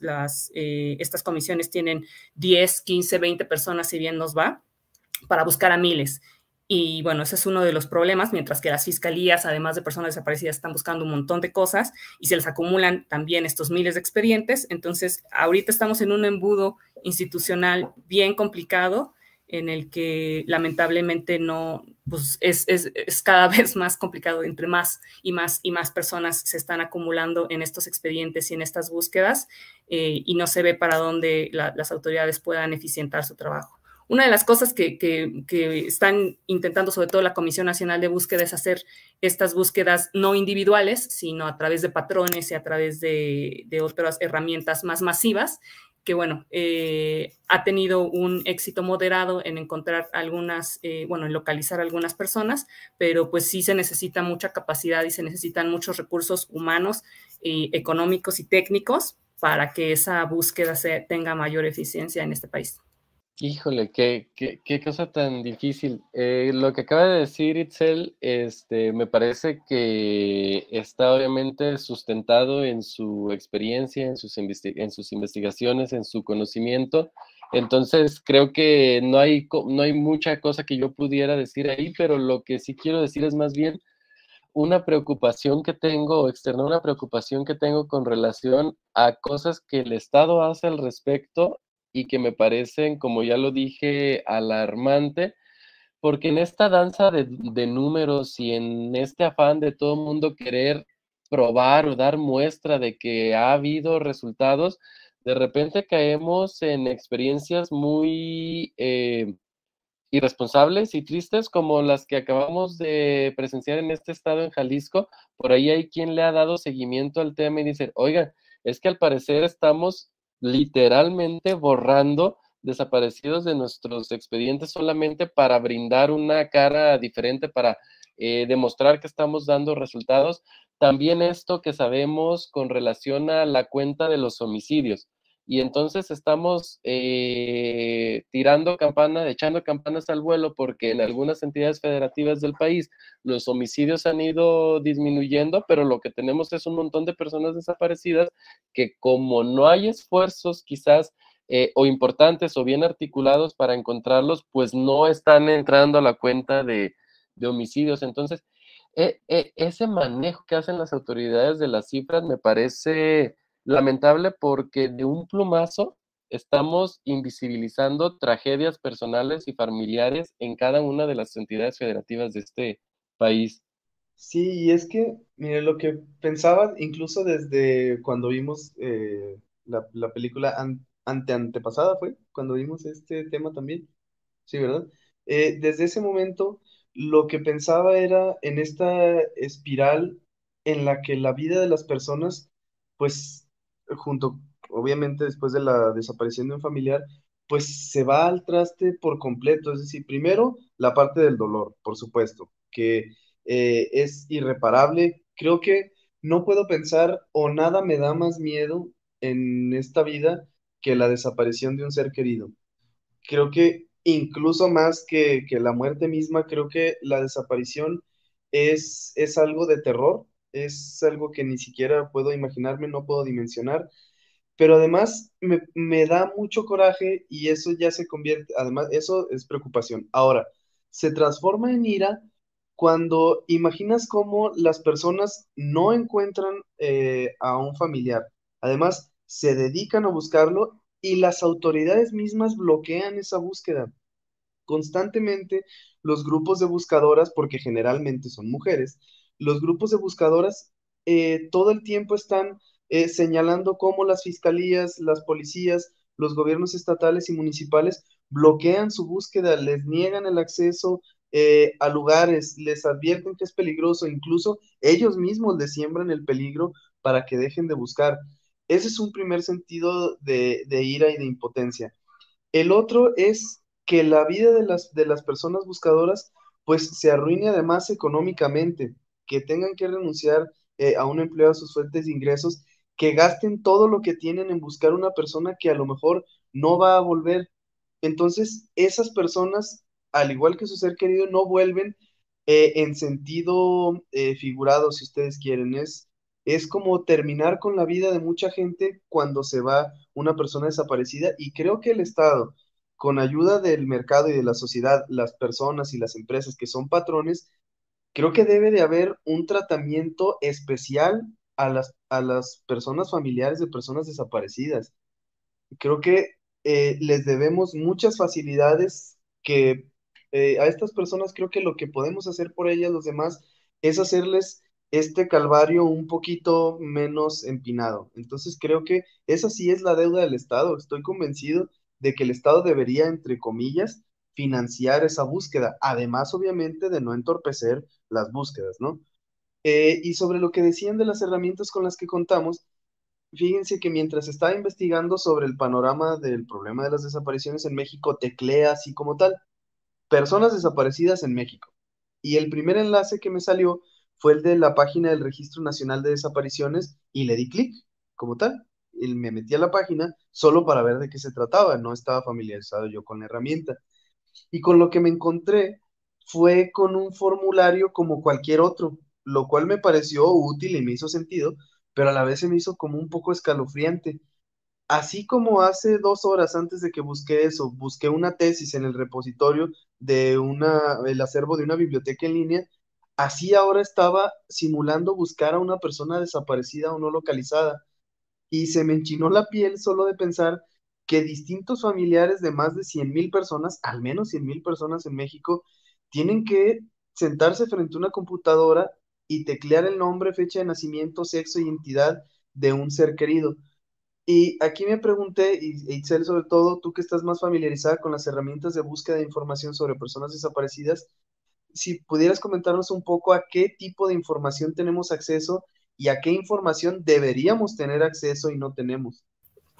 estas comisiones tienen 10, 15, 20 personas, si bien nos va, para buscar a miles y bueno, ese es uno de los problemas, mientras que las fiscalías, además de personas desaparecidas, están buscando un montón de cosas y se les acumulan también estos miles de expedientes. Entonces, ahorita estamos en un embudo institucional bien complicado en el que lamentablemente no, pues es, es, es, cada vez más complicado entre más y más y más personas se están acumulando en estos expedientes y en estas búsquedas eh, y no se ve para dónde la, las autoridades puedan eficientar su trabajo. Una de las cosas que, están intentando, sobre todo la Comisión Nacional de Búsqueda, es hacer estas búsquedas no individuales, sino a través de patrones y a través de, otras herramientas más masivas, que bueno, eh, ha tenido un éxito moderado en encontrar algunas, eh, bueno, en localizar algunas personas, pero pues sí se necesita mucha capacidad y se necesitan muchos recursos humanos, eh, económicos y técnicos para que esa búsqueda se, tenga mayor eficiencia en este país. Híjole, qué, qué, qué cosa tan difícil. Eh, lo que acaba de decir Itzel, este, me parece que está obviamente sustentado en su experiencia, en sus, en sus investigaciones, en su conocimiento. Entonces, creo que no hay, no hay mucha cosa que yo pudiera decir ahí, pero lo que sí quiero decir es más bien una preocupación que tengo, externa una preocupación que tengo con relación a cosas que el Estado hace al respecto y que me parecen, como ya lo dije, alarmante, porque en esta danza de, números y en este afán de todo el mundo querer probar o dar muestra de que ha habido resultados, de repente caemos en experiencias muy eh, irresponsables y tristes como las que acabamos de presenciar en este estado en Jalisco. Por ahí hay quien le ha dado seguimiento al tema y dice, oigan, es que al parecer estamos literalmente borrando desaparecidos de nuestros expedientes solamente para brindar una cara diferente, para eh, demostrar que estamos dando resultados. También esto que sabemos con relación a la cuenta de los homicidios y entonces estamos eh, tirando campana, echando campanas al vuelo porque en algunas entidades federativas del país los homicidios han ido disminuyendo, pero lo que tenemos es un montón de personas desaparecidas que como no hay esfuerzos quizás eh, o importantes o bien articulados para encontrarlos, pues no están entrando a la cuenta de, homicidios. Entonces, e, e, ese manejo que hacen las autoridades de las cifras me parece lamentable porque de un plumazo estamos invisibilizando tragedias personales y familiares en cada una de las entidades federativas de este país. Sí, y es que, mire, lo que pensaba incluso desde cuando vimos eh, la, película ante antepasada, fue cuando vimos este tema también, sí, ¿verdad? Eh, desde ese momento, lo que pensaba era en esta espiral en la que la vida de las personas, pues junto, obviamente después de la desaparición de un familiar, pues se va al traste por completo. Es decir, primero la parte del dolor, por supuesto, que eh, es irreparable. Creo que no puedo pensar o nada me da más miedo en esta vida que la desaparición de un ser querido. Creo que incluso más que, que la muerte misma, creo que la desaparición es, es algo de terror, es algo que ni siquiera puedo imaginarme, no puedo dimensionar pero además me, da mucho coraje y eso ya se convierte, además, eso es preocupación. Ahora, se transforma en ira cuando imaginas cómo las personas no encuentran eh, a un familiar. Además, se dedican a buscarlo y las autoridades mismas bloquean esa búsqueda. Constantemente los grupos de buscadoras, porque generalmente son mujeres, los grupos de buscadoras eh, todo el tiempo están eh, señalando cómo las fiscalías, las policías, los gobiernos estatales y municipales bloquean su búsqueda, les niegan el acceso eh, a lugares, les advierten que es peligroso, incluso ellos mismos les siembran el peligro para que dejen de buscar. Ese es un primer sentido de, ira y de impotencia. El otro es que la vida de las, de las personas buscadoras pues se arruine además económicamente, que tengan que renunciar eh, a un empleo a sus fuentes de ingresos que gasten todo lo que tienen en buscar una persona que a lo mejor no va a volver. Entonces, esas personas, al igual que su ser querido, no vuelven eh, en sentido eh, figurado, si ustedes quieren. Es, es como terminar con la vida de mucha gente cuando se va una persona desaparecida y creo que el Estado, con ayuda del mercado y de la sociedad, las personas y las empresas que son patrones, creo que debe de haber un tratamiento especial a las, a las personas familiares de personas desaparecidas. Creo que eh, les debemos muchas facilidades que eh, a estas personas creo que lo que podemos hacer por ellas los demás es hacerles este calvario un poquito menos empinado. Entonces creo que esa sí es la deuda del Estado. Estoy convencido de que el Estado debería, entre comillas, financiar esa búsqueda, además obviamente de no entorpecer las búsquedas, ¿no? Eh, y sobre lo que decían de las herramientas con las que contamos, fíjense que mientras estaba investigando sobre el panorama del problema de las desapariciones en México, teclea así como tal, personas desaparecidas en México. Y el primer enlace que me salió fue el de la página del Registro Nacional de Desapariciones y le di clic como tal. Y me metí a la página solo para ver de qué se trataba, no estaba familiarizado yo con la herramienta. Y con lo que me encontré fue con un formulario como cualquier otro, lo cual me pareció útil y me hizo sentido, pero a la vez se me hizo como un poco escalofriante. Así como hace dos horas antes de que busqué eso, busqué una tesis en el repositorio de una, el acervo de una biblioteca en línea, así ahora estaba simulando buscar a una persona desaparecida o no localizada. Y se me enchinó la piel solo de pensar que distintos familiares de más de 100 mil personas, al menos 100 mil personas en México, tienen que sentarse frente a una computadora y teclear el nombre, fecha de nacimiento, sexo y identidad de un ser querido. Y aquí me pregunté, y Itzel sobre todo, tú que estás más familiarizada con las herramientas de búsqueda de información sobre personas desaparecidas, si pudieras comentarnos un poco a qué tipo de información tenemos acceso y a qué información deberíamos tener acceso y no tenemos.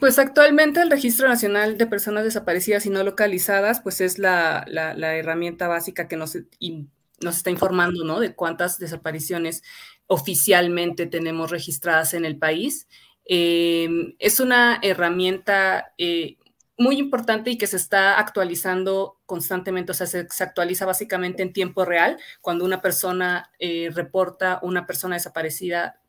Pues actualmente el Registro Nacional de Personas Desaparecidas y No Localizadas, pues es la, herramienta básica que nos nos está informando, ¿no? De cuántas desapariciones oficialmente tenemos registradas en el país. Em, es una herramienta eh, muy importante y que se está actualizando constantemente, o sea, se, actualiza básicamente en tiempo real. Cuando una persona eh, reporta una persona desaparecida,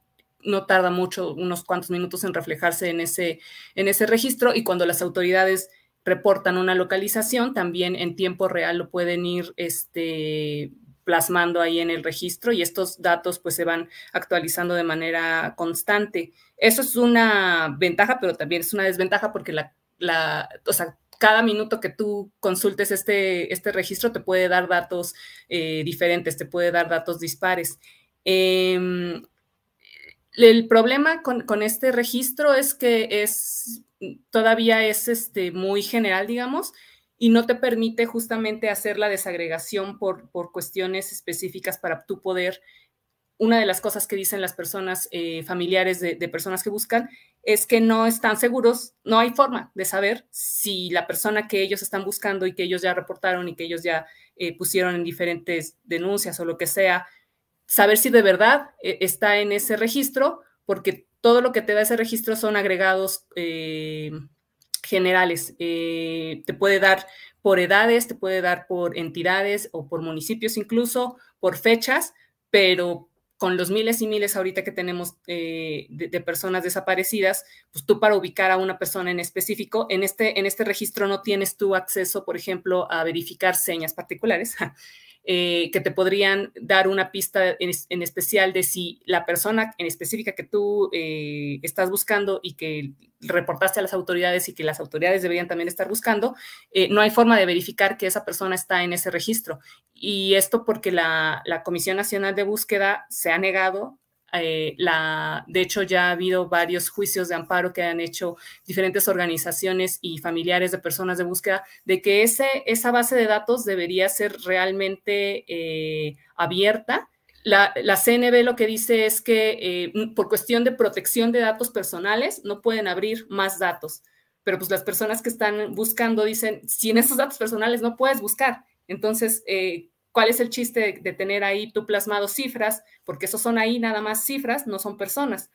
no tarda mucho, unos cuantos minutos en reflejarse en ese, en ese registro y cuando las autoridades reportan una localización, también en tiempo real lo pueden ir este, plasmando ahí en el registro y estos datos pues se van actualizando de manera constante. Eso es una ventaja, pero también es una desventaja porque la, la o sea, cada minuto que tú consultes este, este registro te puede dar datos eh, diferentes, te puede dar datos dispares. Em, el problema con, este registro es que es todavía es este, muy general, digamos, y no te permite justamente hacer la desagregación por, por cuestiones específicas para tu poder. Una de las cosas que dicen las personas eh, familiares de, personas que buscan es que no están seguros, no hay forma de saber si la persona que ellos están buscando y que ellos ya reportaron y que ellos ya eh, pusieron en diferentes denuncias o lo que sea, saber si de verdad eh, está en ese registro, porque todo lo que te da ese registro son agregados eh, generales. te puede dar por edades, te puede dar por entidades o por municipios incluso, por fechas, pero con los miles y miles ahorita que tenemos eh, de, personas desaparecidas, pues tú para ubicar a una persona en específico, en este, en este registro no tienes tú acceso, por ejemplo, a verificar señas particulares. Eh, que te podrían dar una pista en, especial de si la persona en específica que tú eh, estás buscando y que reportaste a las autoridades y que las autoridades deberían también estar buscando, eh, no hay forma de verificar que esa persona está en ese registro. Y esto porque la, la Comisión Nacional de Búsqueda se ha negado eh, de hecho, ya ha habido varios juicios de amparo que han hecho diferentes organizaciones y familiares de personas de búsqueda de que esa base de datos debería ser realmente eh, abierta. La, la, CNB lo que dice es que eh, por cuestión de protección de datos personales no pueden abrir más datos, pero pues las personas que están buscando dicen, si en esos datos personales no puedes buscar, entonces, ¿Cuál es el chiste de, tener ahí tú plasmado cifras? Porque esos son ahí nada más cifras, no son personas.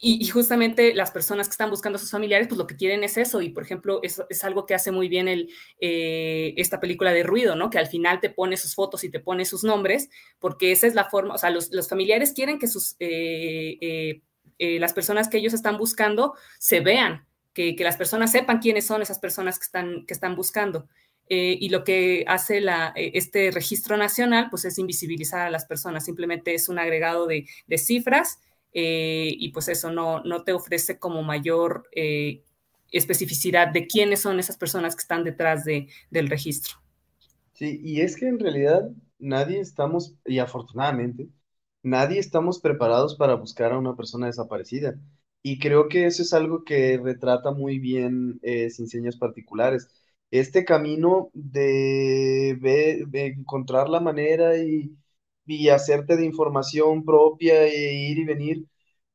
Y, justamente las personas que están buscando a sus familiares, pues lo que quieren es eso. Y por ejemplo, eso es algo que hace muy bien el, eh, esta película de ruido, ¿no? Que al final te pone sus fotos y te pone sus nombres, porque esa es la forma, o sea, los, familiares quieren que sus, eh, eh, las personas que ellos están buscando se vean, que, que, las personas sepan quiénes son esas personas que están, que están buscando. Eh, y lo que hace eh, este registro nacional, pues es invisibilizar a las personas, simplemente es un agregado de, cifras eh, y pues eso no, no te ofrece como mayor especificidad de quiénes son esas personas que están detrás de, del registro. Sí, y es que en realidad nadie estamos, y afortunadamente, nadie estamos preparados para buscar a una persona desaparecida. Y creo que eso es algo que retrata muy bien Sin Señas Particulares este camino de, encontrar la manera y, hacerte de información propia e ir y venir.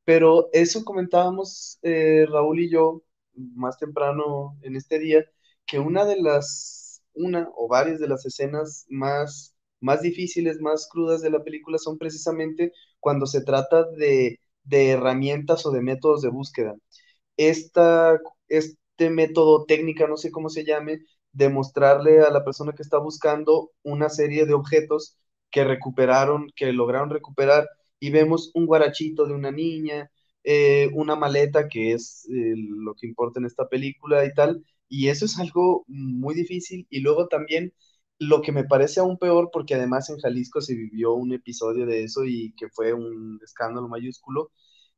Pero eso comentábamos eh, Raúl y yo más temprano en este día, que una de las, una o varias de las escenas más, más difíciles, más crudas de la película son precisamente cuando se trata de, de herramientas o de métodos de búsqueda. Esta, este método técnica, no sé cómo se llame, de mostrarle a la persona que está buscando una serie de objetos que recuperaron, que lograron recuperar, y vemos un guarachito de una niña, eh, una maleta, que es eh, lo que importa en esta película y tal, y eso es algo muy difícil, y luego también lo que me parece aún peor, porque además en Jalisco se vivió un episodio de eso y que fue un escándalo mayúsculo,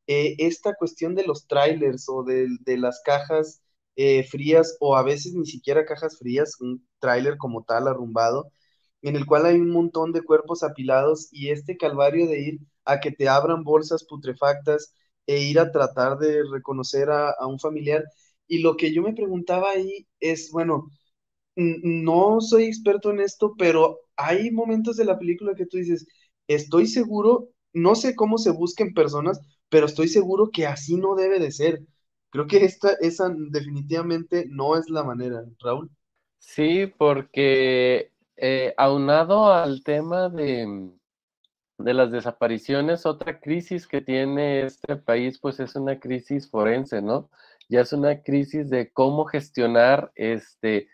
eh, esta cuestión de los trailers o de, de las cajas eh, frías o a veces ni siquiera cajas frías, un tráiler como tal arrumbado, en el cual hay un montón de cuerpos apilados y este calvario de ir a que te abran bolsas putrefactas e ir a tratar de reconocer a, a un familiar. Y lo que yo me preguntaba ahí es, bueno, no soy experto en esto, pero hay momentos de la película que tú dices, estoy seguro, no sé cómo se busquen personas, pero estoy seguro que así no debe de ser. Creo que esta, esa definitivamente no es la manera, Raúl. Sí, porque eh, aunado al tema de, de las desapariciones, otra crisis que tiene este país, pues es una crisis forense, ¿no? Ya es una crisis de cómo gestionar este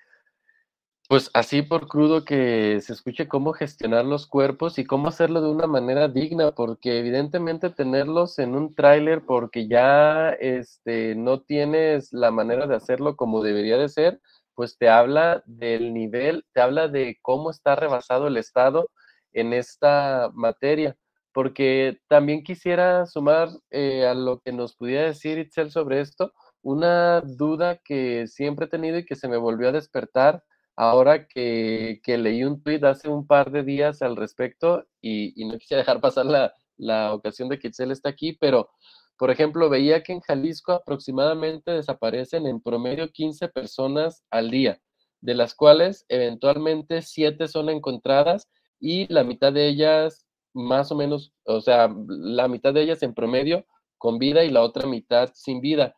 pues así por crudo que se escuche cómo gestionar los cuerpos y cómo hacerlo de una manera digna, porque evidentemente tenerlos en un tráiler porque ya este, no tienes la manera de hacerlo como debería de ser, pues te habla del nivel, te habla de cómo está rebasado el Estado en esta materia. Porque también quisiera sumar eh, a lo que nos pudiera decir Itzel sobre esto, una duda que siempre he tenido y que se me volvió a despertar ahora que, leí un tuit hace un par de días al respecto y, no quisiera dejar pasar la, ocasión de que Itzel está aquí, pero por ejemplo, veía que en Jalisco aproximadamente desaparecen en promedio 15 personas al día, de las cuales eventualmente 7 son encontradas y la mitad de ellas más o menos, o sea, la mitad de ellas en promedio con vida y la otra mitad sin vida.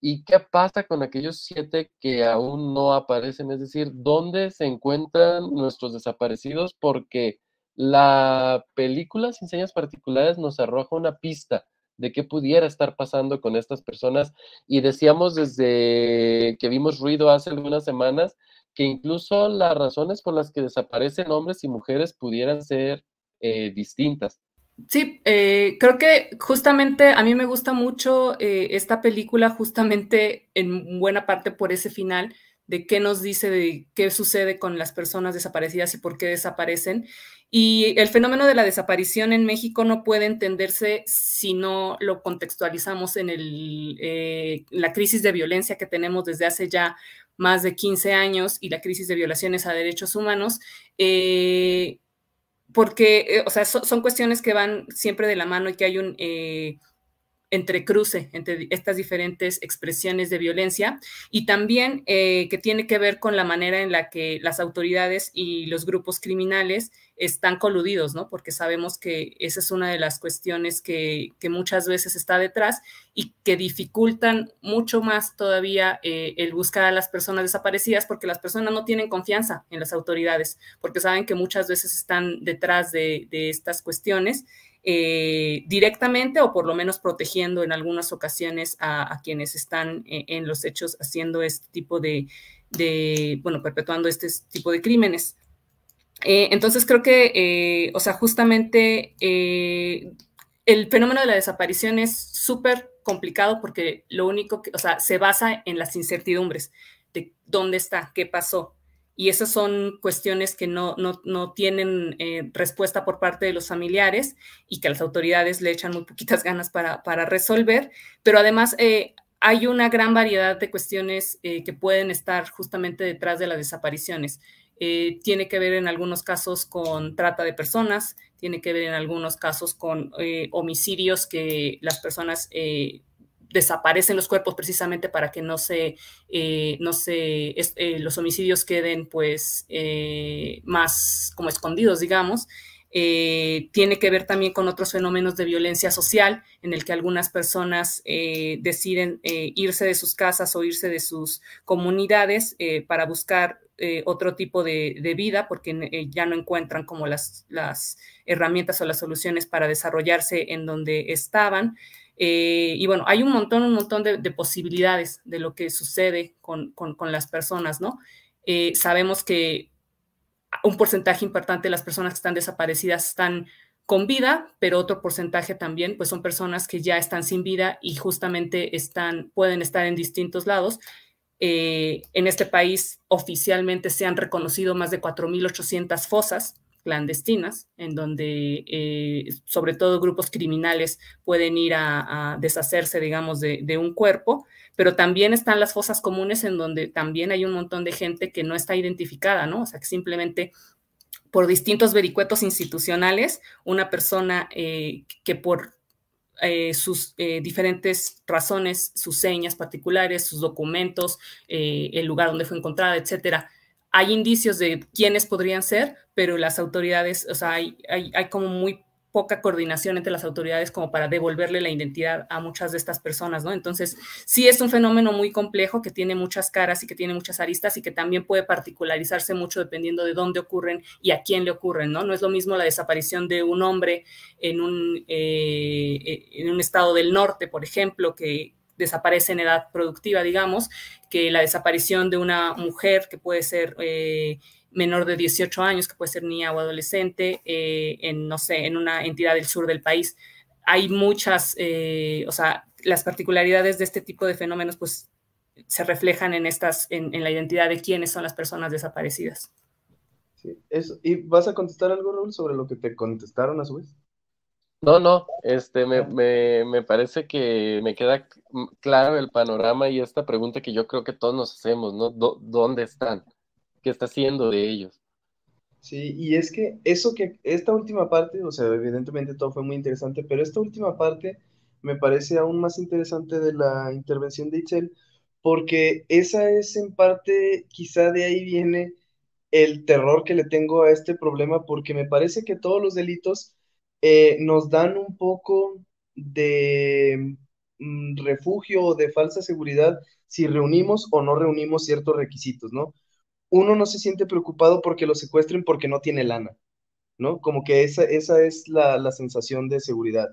¿Y qué pasa con aquellos siete que aún no aparecen? Es decir, ¿dónde se encuentran nuestros desaparecidos? Porque la película Sin Señas Particulares nos arroja una pista de qué pudiera estar pasando con estas personas. Y decíamos desde que vimos ruido hace algunas semanas que incluso las razones por las que desaparecen hombres y mujeres pudieran ser eh, distintas. Sí, eh, creo que justamente a mí me gusta mucho eh, esta película, justamente en buena parte por ese final, de qué nos dice de qué sucede con las personas desaparecidas y por qué desaparecen. Y el fenómeno de la desaparición en México no puede entenderse si no lo contextualizamos en el, eh, la crisis de violencia que tenemos desde hace ya más de 15 años y la crisis de violaciones a derechos humanos. Eh, porque, eh, o sea, son cuestiones que van siempre de la mano y que hay un entrecruce entre estas diferentes expresiones de violencia y también eh, que tiene que ver con la manera en la que las autoridades y los grupos criminales están coludidos, ¿no? Porque sabemos que esa es una de las cuestiones que, muchas veces está detrás y que dificultan mucho más todavía eh, el buscar a las personas desaparecidas porque las personas no tienen confianza en las autoridades, porque saben que muchas veces están detrás de, de estas cuestiones eh, directamente o por lo menos protegiendo en algunas ocasiones a, quienes están eh, en los hechos haciendo este tipo de, bueno, perpetuando este tipo de crímenes. Eh, entonces creo que, o sea, justamente el fenómeno de la desaparición es súper complicado porque lo único que, o sea, se basa en las incertidumbres de dónde está, qué pasó, y esas son cuestiones que no, no, tienen eh, respuesta por parte de los familiares y que las autoridades le echan muy poquitas ganas para, resolver, pero además eh, hay una gran variedad de cuestiones eh, que pueden estar justamente detrás de las desapariciones. tiene que ver en algunos casos con trata de personas, tiene que ver en algunos casos con homicidios que las personas desaparecen los cuerpos precisamente para que no se, eh, no se eh, los homicidios queden pues eh, más como escondidos, digamos. tiene que ver también con otros fenómenos de violencia social en el que algunas personas deciden irse de sus casas o irse de sus comunidades para buscar otro tipo de, de vida porque ya no encuentran como las, las herramientas o las soluciones para desarrollarse en donde estaban. Eh, y bueno, hay un montón, un montón de, posibilidades de lo que sucede con, las personas, ¿no? Eh, sabemos que un porcentaje importante de las personas que están desaparecidas están con vida, pero otro porcentaje también, pues son personas que ya están sin vida y justamente están, pueden estar en distintos lados. Eh, en este país oficialmente se han reconocido más de 4.800 fosas clandestinas, en donde eh, sobre todo grupos criminales pueden ir a, deshacerse, digamos, de, un cuerpo, pero también están las fosas comunes en donde también hay un montón de gente que no está identificada, ¿no? O sea, que simplemente por distintos vericuetos institucionales, una persona eh, que por eh, sus diferentes razones, sus señas particulares, sus documentos, el lugar donde fue encontrada, etcétera, hay indicios de quiénes podrían ser, pero las autoridades, o sea, hay, hay, como muy poca coordinación entre las autoridades como para devolverle la identidad a muchas de estas personas, ¿no? Entonces, sí es un fenómeno muy complejo que tiene muchas caras y que tiene muchas aristas y que también puede particularizarse mucho dependiendo de dónde ocurren y a quién le ocurren, ¿no? No es lo mismo la desaparición de un hombre en un, eh, en un estado del norte, por ejemplo, que, desaparece en edad productiva, digamos, que la desaparición de una mujer que puede ser eh, menor de 18 años, que puede ser niña o adolescente, eh, en, no sé, en una entidad del sur del país. Hay muchas, eh, o sea, las particularidades de este tipo de fenómenos, pues, se reflejan en estas, en, la identidad de quiénes son las personas desaparecidas. Sí. ¿Y vas a contestar algo, Raúl, sobre lo que te contestaron a su vez? No, no, este, me, me, me, parece que me queda claro el panorama y esta pregunta que yo creo que todos nos hacemos, ¿no? ¿Dónde están? ¿Qué está haciendo de ellos? Sí, y es que eso que, esta última parte, o sea, evidentemente todo fue muy interesante, pero esta última parte me parece aún más interesante de la intervención de Itzel, porque esa es en parte, quizá de ahí viene el terror que le tengo a este problema, porque me parece que todos los delitos eh, nos dan un poco de mm, refugio o de falsa seguridad si reunimos o no reunimos ciertos requisitos, ¿no? Uno no se siente preocupado porque lo secuestren porque no tiene lana, ¿no? Como que esa, esa es la, la sensación de seguridad.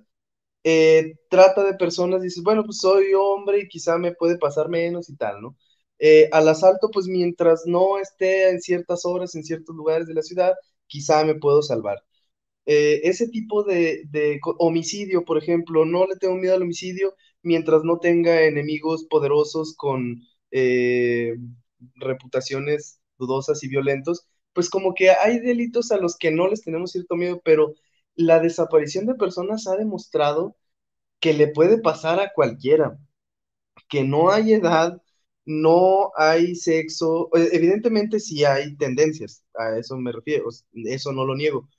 Eh, trata de personas, dices, bueno, pues soy hombre y quizá me puede pasar menos y tal, ¿no? Eh, al asalto, pues mientras no esté en ciertas horas, en ciertos lugares de la ciudad, quizá me puedo salvar. Eh, ese tipo de, homicidio, por ejemplo, no le tengo miedo al homicidio mientras no tenga enemigos poderosos con reputaciones dudosas y violentos, pues como que hay delitos a los que no les tenemos cierto miedo, pero la desaparición de personas ha demostrado que le puede pasar a cualquiera, que no hay edad, no hay sexo, e, evidentemente sí hay tendencias, a eso me refiero, eso no lo niego.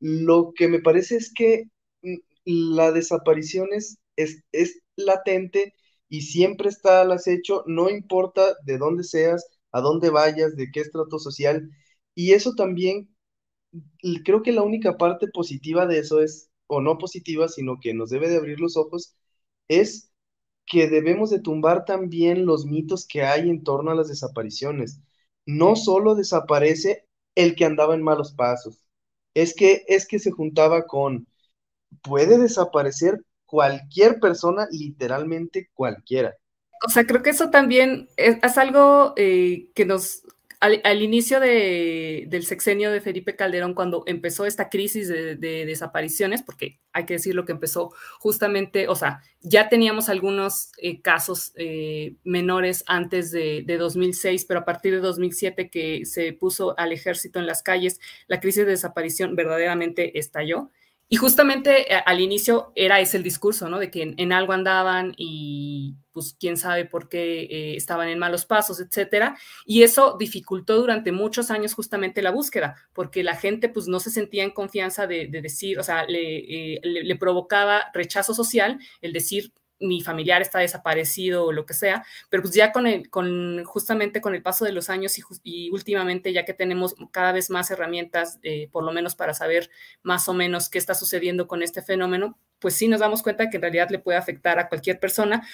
Lo que me parece es que mm, la desaparición es, es, es latente y siempre está al acecho, no importa de dónde seas, a dónde vayas, de qué estrato social, y eso también creo que la única parte positiva de eso es, o no positiva, sino que nos debe de abrir los ojos, es que debemos de tumbar también los mitos que hay en torno a las desapariciones. No solo desaparece el que andaba en malos pasos, es que es que se juntaba con puede desaparecer cualquier persona, literalmente cualquiera. O sea, creo que eso también es, algo eh, que nos al, inicio del sexenio de Felipe Calderón, cuando empezó esta crisis de, desapariciones, porque hay que decir lo que empezó justamente, o sea, ya teníamos algunos eh, casos eh, menores antes de, 2006, pero a partir de 2007 que se puso al ejército en las calles, la crisis de desaparición verdaderamente estalló. Y justamente eh, al inicio era ese el discurso, ¿no? De que en, algo andaban y pues quién sabe por qué eh, estaban en malos pasos, etcétera. Y eso dificultó durante muchos años justamente la búsqueda, porque la gente pues no se sentía en confianza de, decir, o sea, eh, le provocaba rechazo social el decir, mi familiar está desaparecido o lo que sea, pero pues ya con, el, con justamente con el paso de los años y, últimamente ya que tenemos cada vez más herramientas, eh, por lo menos para saber más o menos qué está sucediendo con este fenómeno, pues sí nos damos cuenta que en realidad le puede afectar a cualquier persona,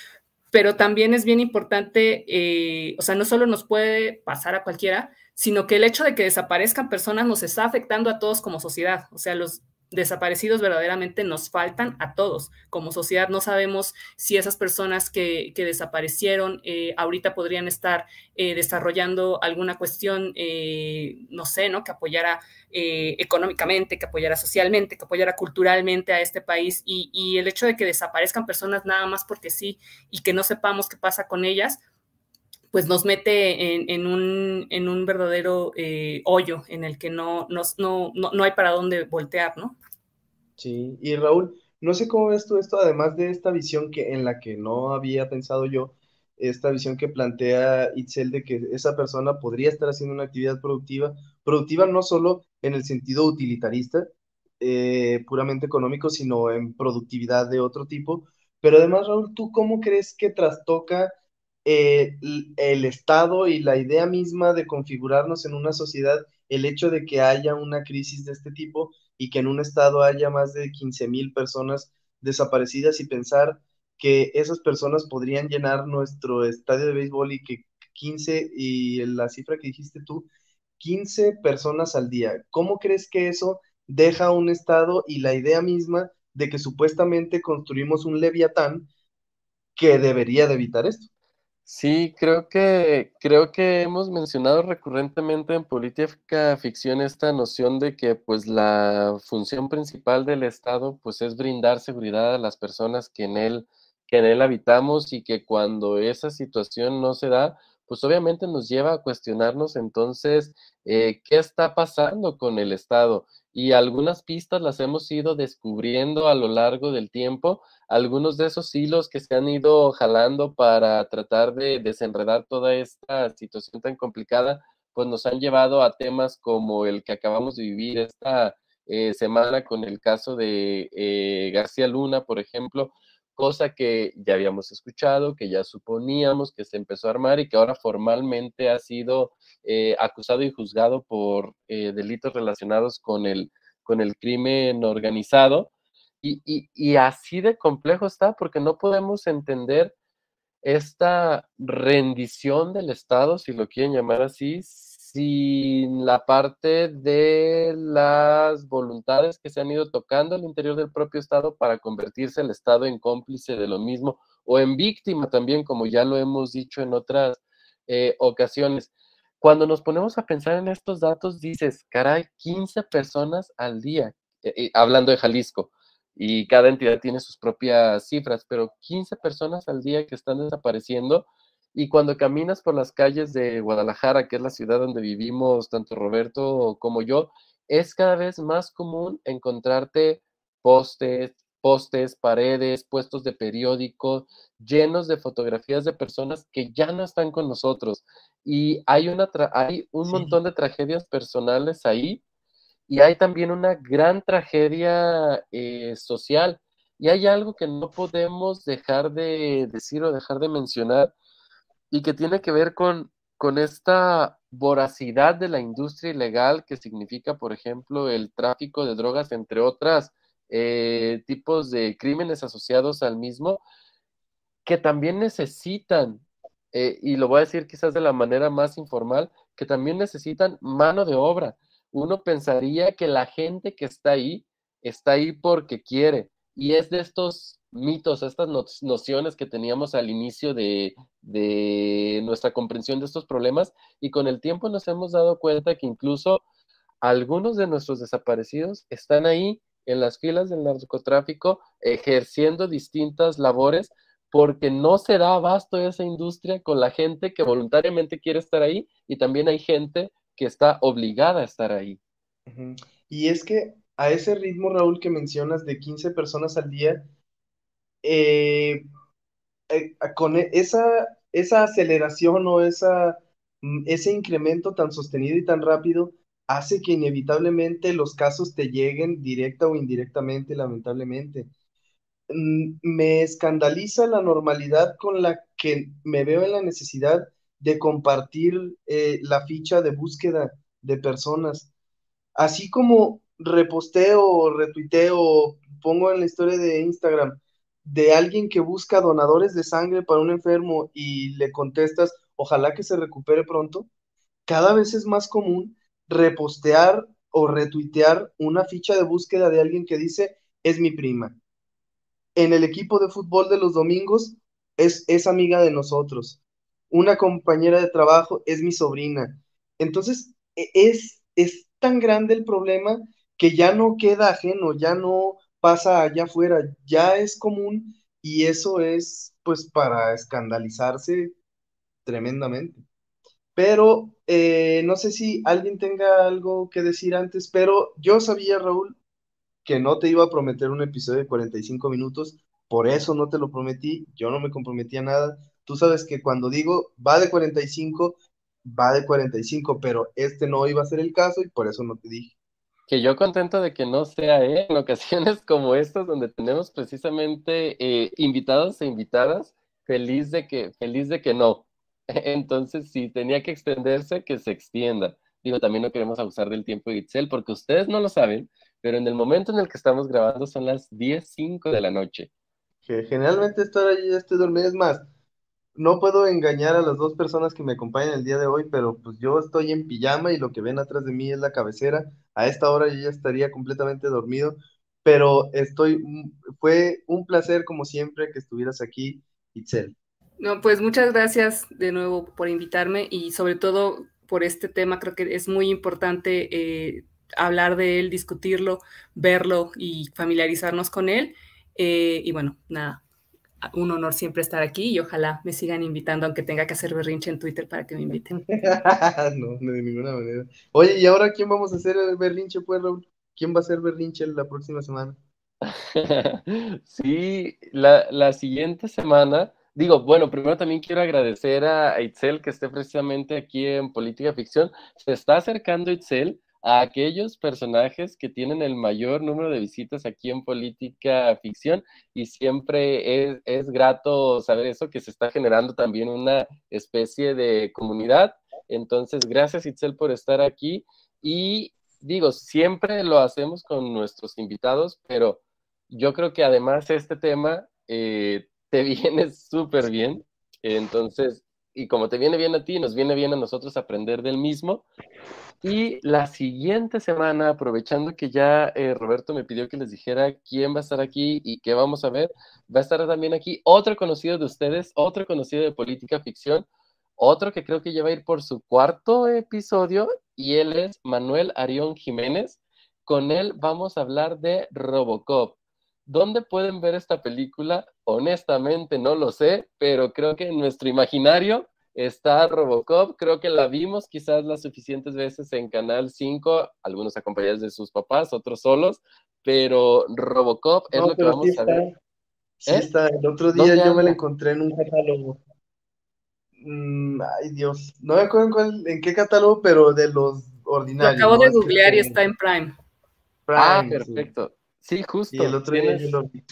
pero también es bien importante, eh, o sea, no solo nos puede pasar a cualquiera, sino que el hecho de que desaparezcan personas nos está afectando a todos como sociedad, o sea, los desaparecidos verdaderamente nos faltan a todos. Como sociedad no sabemos si esas personas que, desaparecieron eh, ahorita podrían estar eh, desarrollando alguna cuestión, eh, no sé, ¿no? Que apoyara económicamente, que apoyara socialmente, que apoyara culturalmente a este país. Y, el hecho de que desaparezcan personas nada más porque sí y que no sepamos qué pasa con ellas, pues nos mete en, un, verdadero hoyo en el que no, no, no, no, hay para dónde voltear, ¿no? Sí, y Raúl, no sé cómo ves tú esto, además de esta visión que, en la que no había pensado yo, esta visión que plantea Itzel de que esa persona podría estar haciendo una actividad productiva, productiva no solo en el sentido utilitarista, eh, puramente económico, sino en productividad de otro tipo. Pero además, Raúl, ¿tú cómo crees que trastoca eh, el Estado y la idea misma de configurarnos en una sociedad el hecho de que haya una crisis de este tipo y que en un estado haya más de 15 mil personas desaparecidas y pensar que esas personas podrían llenar nuestro estadio de béisbol y que 15, y la cifra que dijiste tú, 15 personas al día. ¿Cómo crees que eso deja un estado y la idea misma de que supuestamente construimos un leviatán que debería de evitar esto? Sí, creo que, creo que hemos mencionado recurrentemente en política ficción esta noción de que pues la función principal del Estado pues es brindar seguridad a las personas que en él, que en él habitamos y que cuando esa situación no se da, pues obviamente nos lleva a cuestionarnos entonces eh, qué está pasando con el Estado. Y algunas pistas las hemos ido descubriendo a lo largo del tiempo, algunos de esos hilos que se han ido jalando para tratar de desenredar toda esta situación tan complicada, pues nos han llevado a temas como el que acabamos de vivir esta eh, semana con el caso de eh, García Luna, por ejemplo, cosa que ya habíamos escuchado, que ya suponíamos que se empezó a armar y que ahora formalmente ha sido eh, acusado y juzgado por delitos relacionados con el, con el crimen organizado. y, así de complejo está porque no podemos entender esta rendición del Estado, si lo quieren llamar así, sin la parte de las voluntades que se han ido tocando al interior del propio Estado para convertirse el Estado en cómplice de lo mismo o en víctima también, como ya lo hemos dicho en otras eh, ocasiones. Cuando nos ponemos a pensar en estos datos, dices, caray, 15 personas al día, eh, eh, hablando de Jalisco, y cada entidad tiene sus propias cifras, pero 15 personas al día que están desapareciendo, y cuando caminas por las calles de Guadalajara, que es la ciudad donde vivimos tanto Roberto como yo, es cada vez más común encontrarte postes, postes, paredes, puestos de periódico, llenos de fotografías de personas que ya no están con nosotros. Y hay, una hay un montón de tragedias personales ahí y hay también una gran tragedia eh, social. Y hay algo que no podemos dejar de decir o dejar de mencionar, y que tiene que ver con, con esta voracidad de la industria ilegal que significa, por ejemplo, el tráfico de drogas, entre otras eh, tipos de crímenes asociados al mismo, que también necesitan, eh, y lo voy a decir quizás de la manera más informal, que también necesitan mano de obra. Uno pensaría que la gente que está ahí está ahí porque quiere, y es de estos mitos, estas nociones que teníamos al inicio de, nuestra comprensión de estos problemas y con el tiempo nos hemos dado cuenta que incluso algunos de nuestros desaparecidos están ahí en las filas del narcotráfico ejerciendo distintas labores porque no se da abasto esa industria con la gente que voluntariamente quiere estar ahí y también hay gente que está obligada a estar ahí. Y es que a ese ritmo, Raúl, que mencionas de 15 personas al día, eh, eh, con e, esa, esa aceleración o esa, mm, ese incremento tan sostenido y tan rápido hace que inevitablemente los casos te lleguen directa o indirectamente, lamentablemente. Mm, me escandaliza la normalidad con la que me veo en la necesidad de compartir eh, la ficha de búsqueda de personas. Así como reposteo, retuiteo, pongo en la historia de Instagram, de alguien que busca donadores de sangre para un enfermo y le contestas, ojalá que se recupere pronto, cada vez es más común repostear o retuitear una ficha de búsqueda de alguien que dice, es mi prima. En el equipo de fútbol de los domingos es, es amiga de nosotros. Una compañera de trabajo es mi sobrina. Entonces, e, es, es tan grande el problema que ya no queda ajeno, ya no pasa allá afuera, ya es común y eso es pues para escandalizarse tremendamente. Pero eh, no sé si alguien tenga algo que decir antes, pero yo sabía, Raúl, que no te iba a prometer un episodio de 45 minutos, por eso no te lo prometí, yo no me comprometí a nada. Tú sabes que cuando digo va de 45, va de 45, pero este no iba a ser el caso y por eso no te dije que yo contento de que no sea en ocasiones como estas donde tenemos precisamente eh, invitados e invitadas, feliz de que, feliz de que no. Entonces, si tenía que extenderse, que se extienda. Digo, también no queremos abusar del tiempo de Itzel porque ustedes no lo saben, pero en el momento en el que estamos grabando son las 10.05 de la noche. Que generalmente estar ahí ya estoy dormido. Es más, no puedo engañar a las dos personas que me acompañan el día de hoy, pero pues yo estoy en pijama y lo que ven atrás de mí es la cabecera. A esta hora yo ya estaría completamente dormido, pero estoy, mm, fue un placer como siempre que estuvieras aquí, Itzel. No, pues muchas gracias de nuevo por invitarme y sobre todo por este tema. Creo que es muy importante eh, hablar de él, discutirlo, verlo y familiarizarnos con él. Eh, y bueno, nada, un honor siempre estar aquí y ojalá me sigan invitando, aunque tenga que hacer berrinche en Twitter para que me inviten. no, de ninguna manera. Oye, ¿y ahora quién vamos a hacer el berrinche, pues, Raúl? ¿Quién va a hacer berrinche la próxima semana? sí, la, la, siguiente semana, digo, bueno, primero también quiero agradecer a Itzel que esté precisamente aquí en Política Ficción. Se está acercando Itzel a aquellos personajes que tienen el mayor número de visitas aquí en Política Ficción y siempre es, grato saber eso, que se está generando también una especie de comunidad. Entonces, gracias Itzel por estar aquí y digo, siempre lo hacemos con nuestros invitados, pero yo creo que además este tema eh, te viene súper bien. Entonces, y como te viene bien a ti, nos viene bien a nosotros aprender del mismo. Y la siguiente semana, aprovechando que ya eh, Roberto me pidió que les dijera quién va a estar aquí y qué vamos a ver, va a estar también aquí otro conocido de ustedes, otro conocido de política ficción, otro que creo que ya va a ir por su cuarto episodio y él es Manuel Arión Jiménez. Con él vamos a hablar de Robocop. ¿Dónde pueden ver esta película? Honestamente no lo sé, pero creo que en nuestro imaginario está Robocop, creo que la vimos quizás las suficientes veces en Canal 5, algunos acompañados de sus papás, otros solos, pero Robocop es lo que vamos a ver. Sí ¿Eh? está, el otro día yo me la encontré en un catálogo. Mm, ay Dios, no me acuerdo en, cuál- en qué catálogo, pero de los Lo ordinarios. acabo ¿no? de googlear y está en Prime. Ah, Prime, perfecto. Sí, justo. Y el otro día tienes, yo lo vi.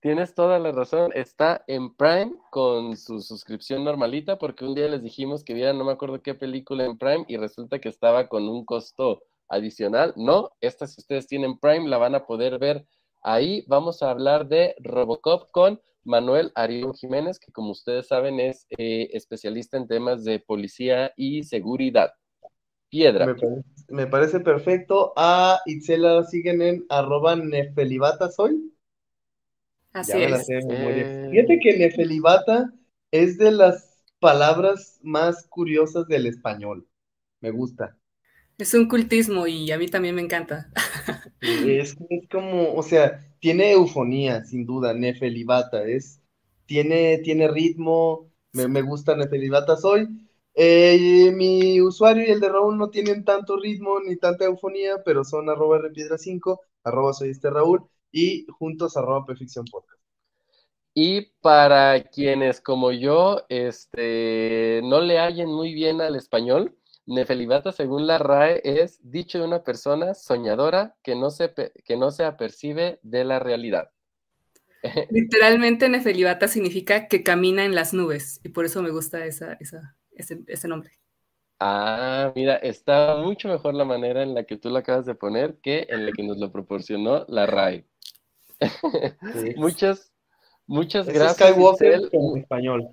tienes toda la razón. Está en Prime con su suscripción normalita, porque un día les dijimos que vieran no me acuerdo qué película en Prime y resulta que estaba con un costo adicional. No, esta si ustedes tienen Prime la van a poder ver ahí. Vamos a hablar de Robocop con Manuel Arión Jiménez, que como ustedes saben es eh, especialista en temas de policía y seguridad. Piedra. Me parece, me parece perfecto. A Itzela siguen en arroba nefelibata soy. Así Ya me la es. Eh. Fíjate que nefelibata es de las palabras más curiosas del español. Me gusta. Es un cultismo y a mí también me encanta. Es, es como, o sea, tiene eufonía, sin duda, nefelibata. Es, tiene, tiene ritmo. Me, me gusta nefelibata soy. Eh, mi usuario y el de Raúl no tienen tanto ritmo ni tanta eufonía, pero son arroba repiedra 5, arroba soy este Raúl y juntos arroba preficción podcast. Y para quienes como yo este, no le hallen muy bien al español, nefelibata según la RAE es dicho de una persona soñadora que no se, que no se apercibe de la realidad. Literalmente Nefelibata significa que camina en las nubes y por eso me gusta esa, esa, ese, ese nombre. Ah, mira, está mucho mejor la manera en la que tú lo acabas de poner que en la que nos lo proporcionó la RAE. Muchas, muchas Es gracias. Skywalker en español.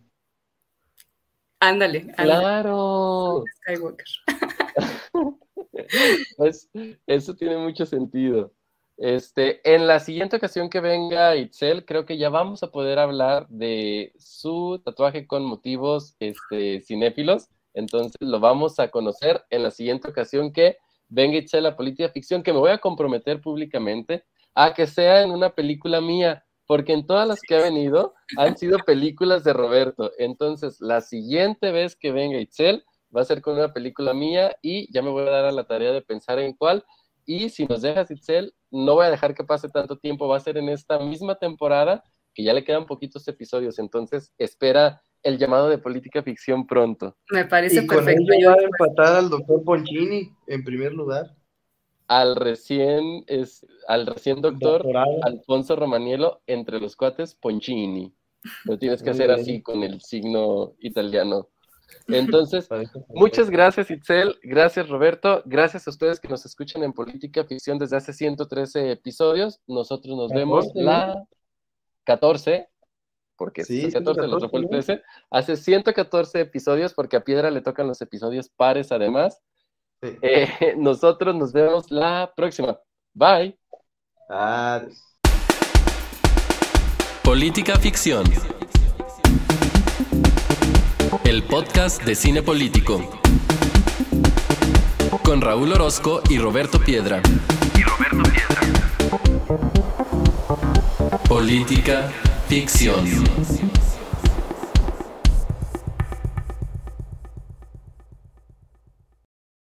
Ándale, ándale, Claro. Skywalker. Pues, eso tiene mucho sentido. Este, en la siguiente ocasión que venga Itzel, creo que ya vamos a poder hablar de su tatuaje con motivos este, cinéfilos. Entonces lo vamos a conocer en la siguiente ocasión que venga Itzel a Política Ficción, que me voy a comprometer públicamente a que sea en una película mía, porque en todas las que ha venido han sido películas de Roberto. Entonces, la siguiente vez que venga Itzel, va a ser con una película mía y ya me voy a dar a la tarea de pensar en cuál. Y si nos dejas, Itzel, no voy a dejar que pase tanto tiempo, va a ser en esta misma temporada, que ya le quedan poquitos episodios, entonces espera el llamado de política ficción pronto. Me parece Y con perfecto. ello Yo va a empatar al doctor Ponchini en primer lugar. Al recién, es, al recién doctor Doctorado. Alfonso Romaniello, entre los cuates, Ponchini. Lo tienes que hacer así con el signo italiano. Entonces. Muchas gracias, Itzel. Gracias, Roberto. Gracias a ustedes que nos escuchan en Política Ficción desde hace 113 episodios. Nosotros nos vemos 14, la 14, porque Sí, este es el 14, el otro fue el 114, 13. Hace 114 episodios, porque a Piedra le tocan los episodios pares además. Sí. Eh, nosotros nos vemos la próxima. Bye. Adiós. Política Ficción. El podcast de cine político. Con Raúl Orozco y Roberto Piedra. Política Ficción.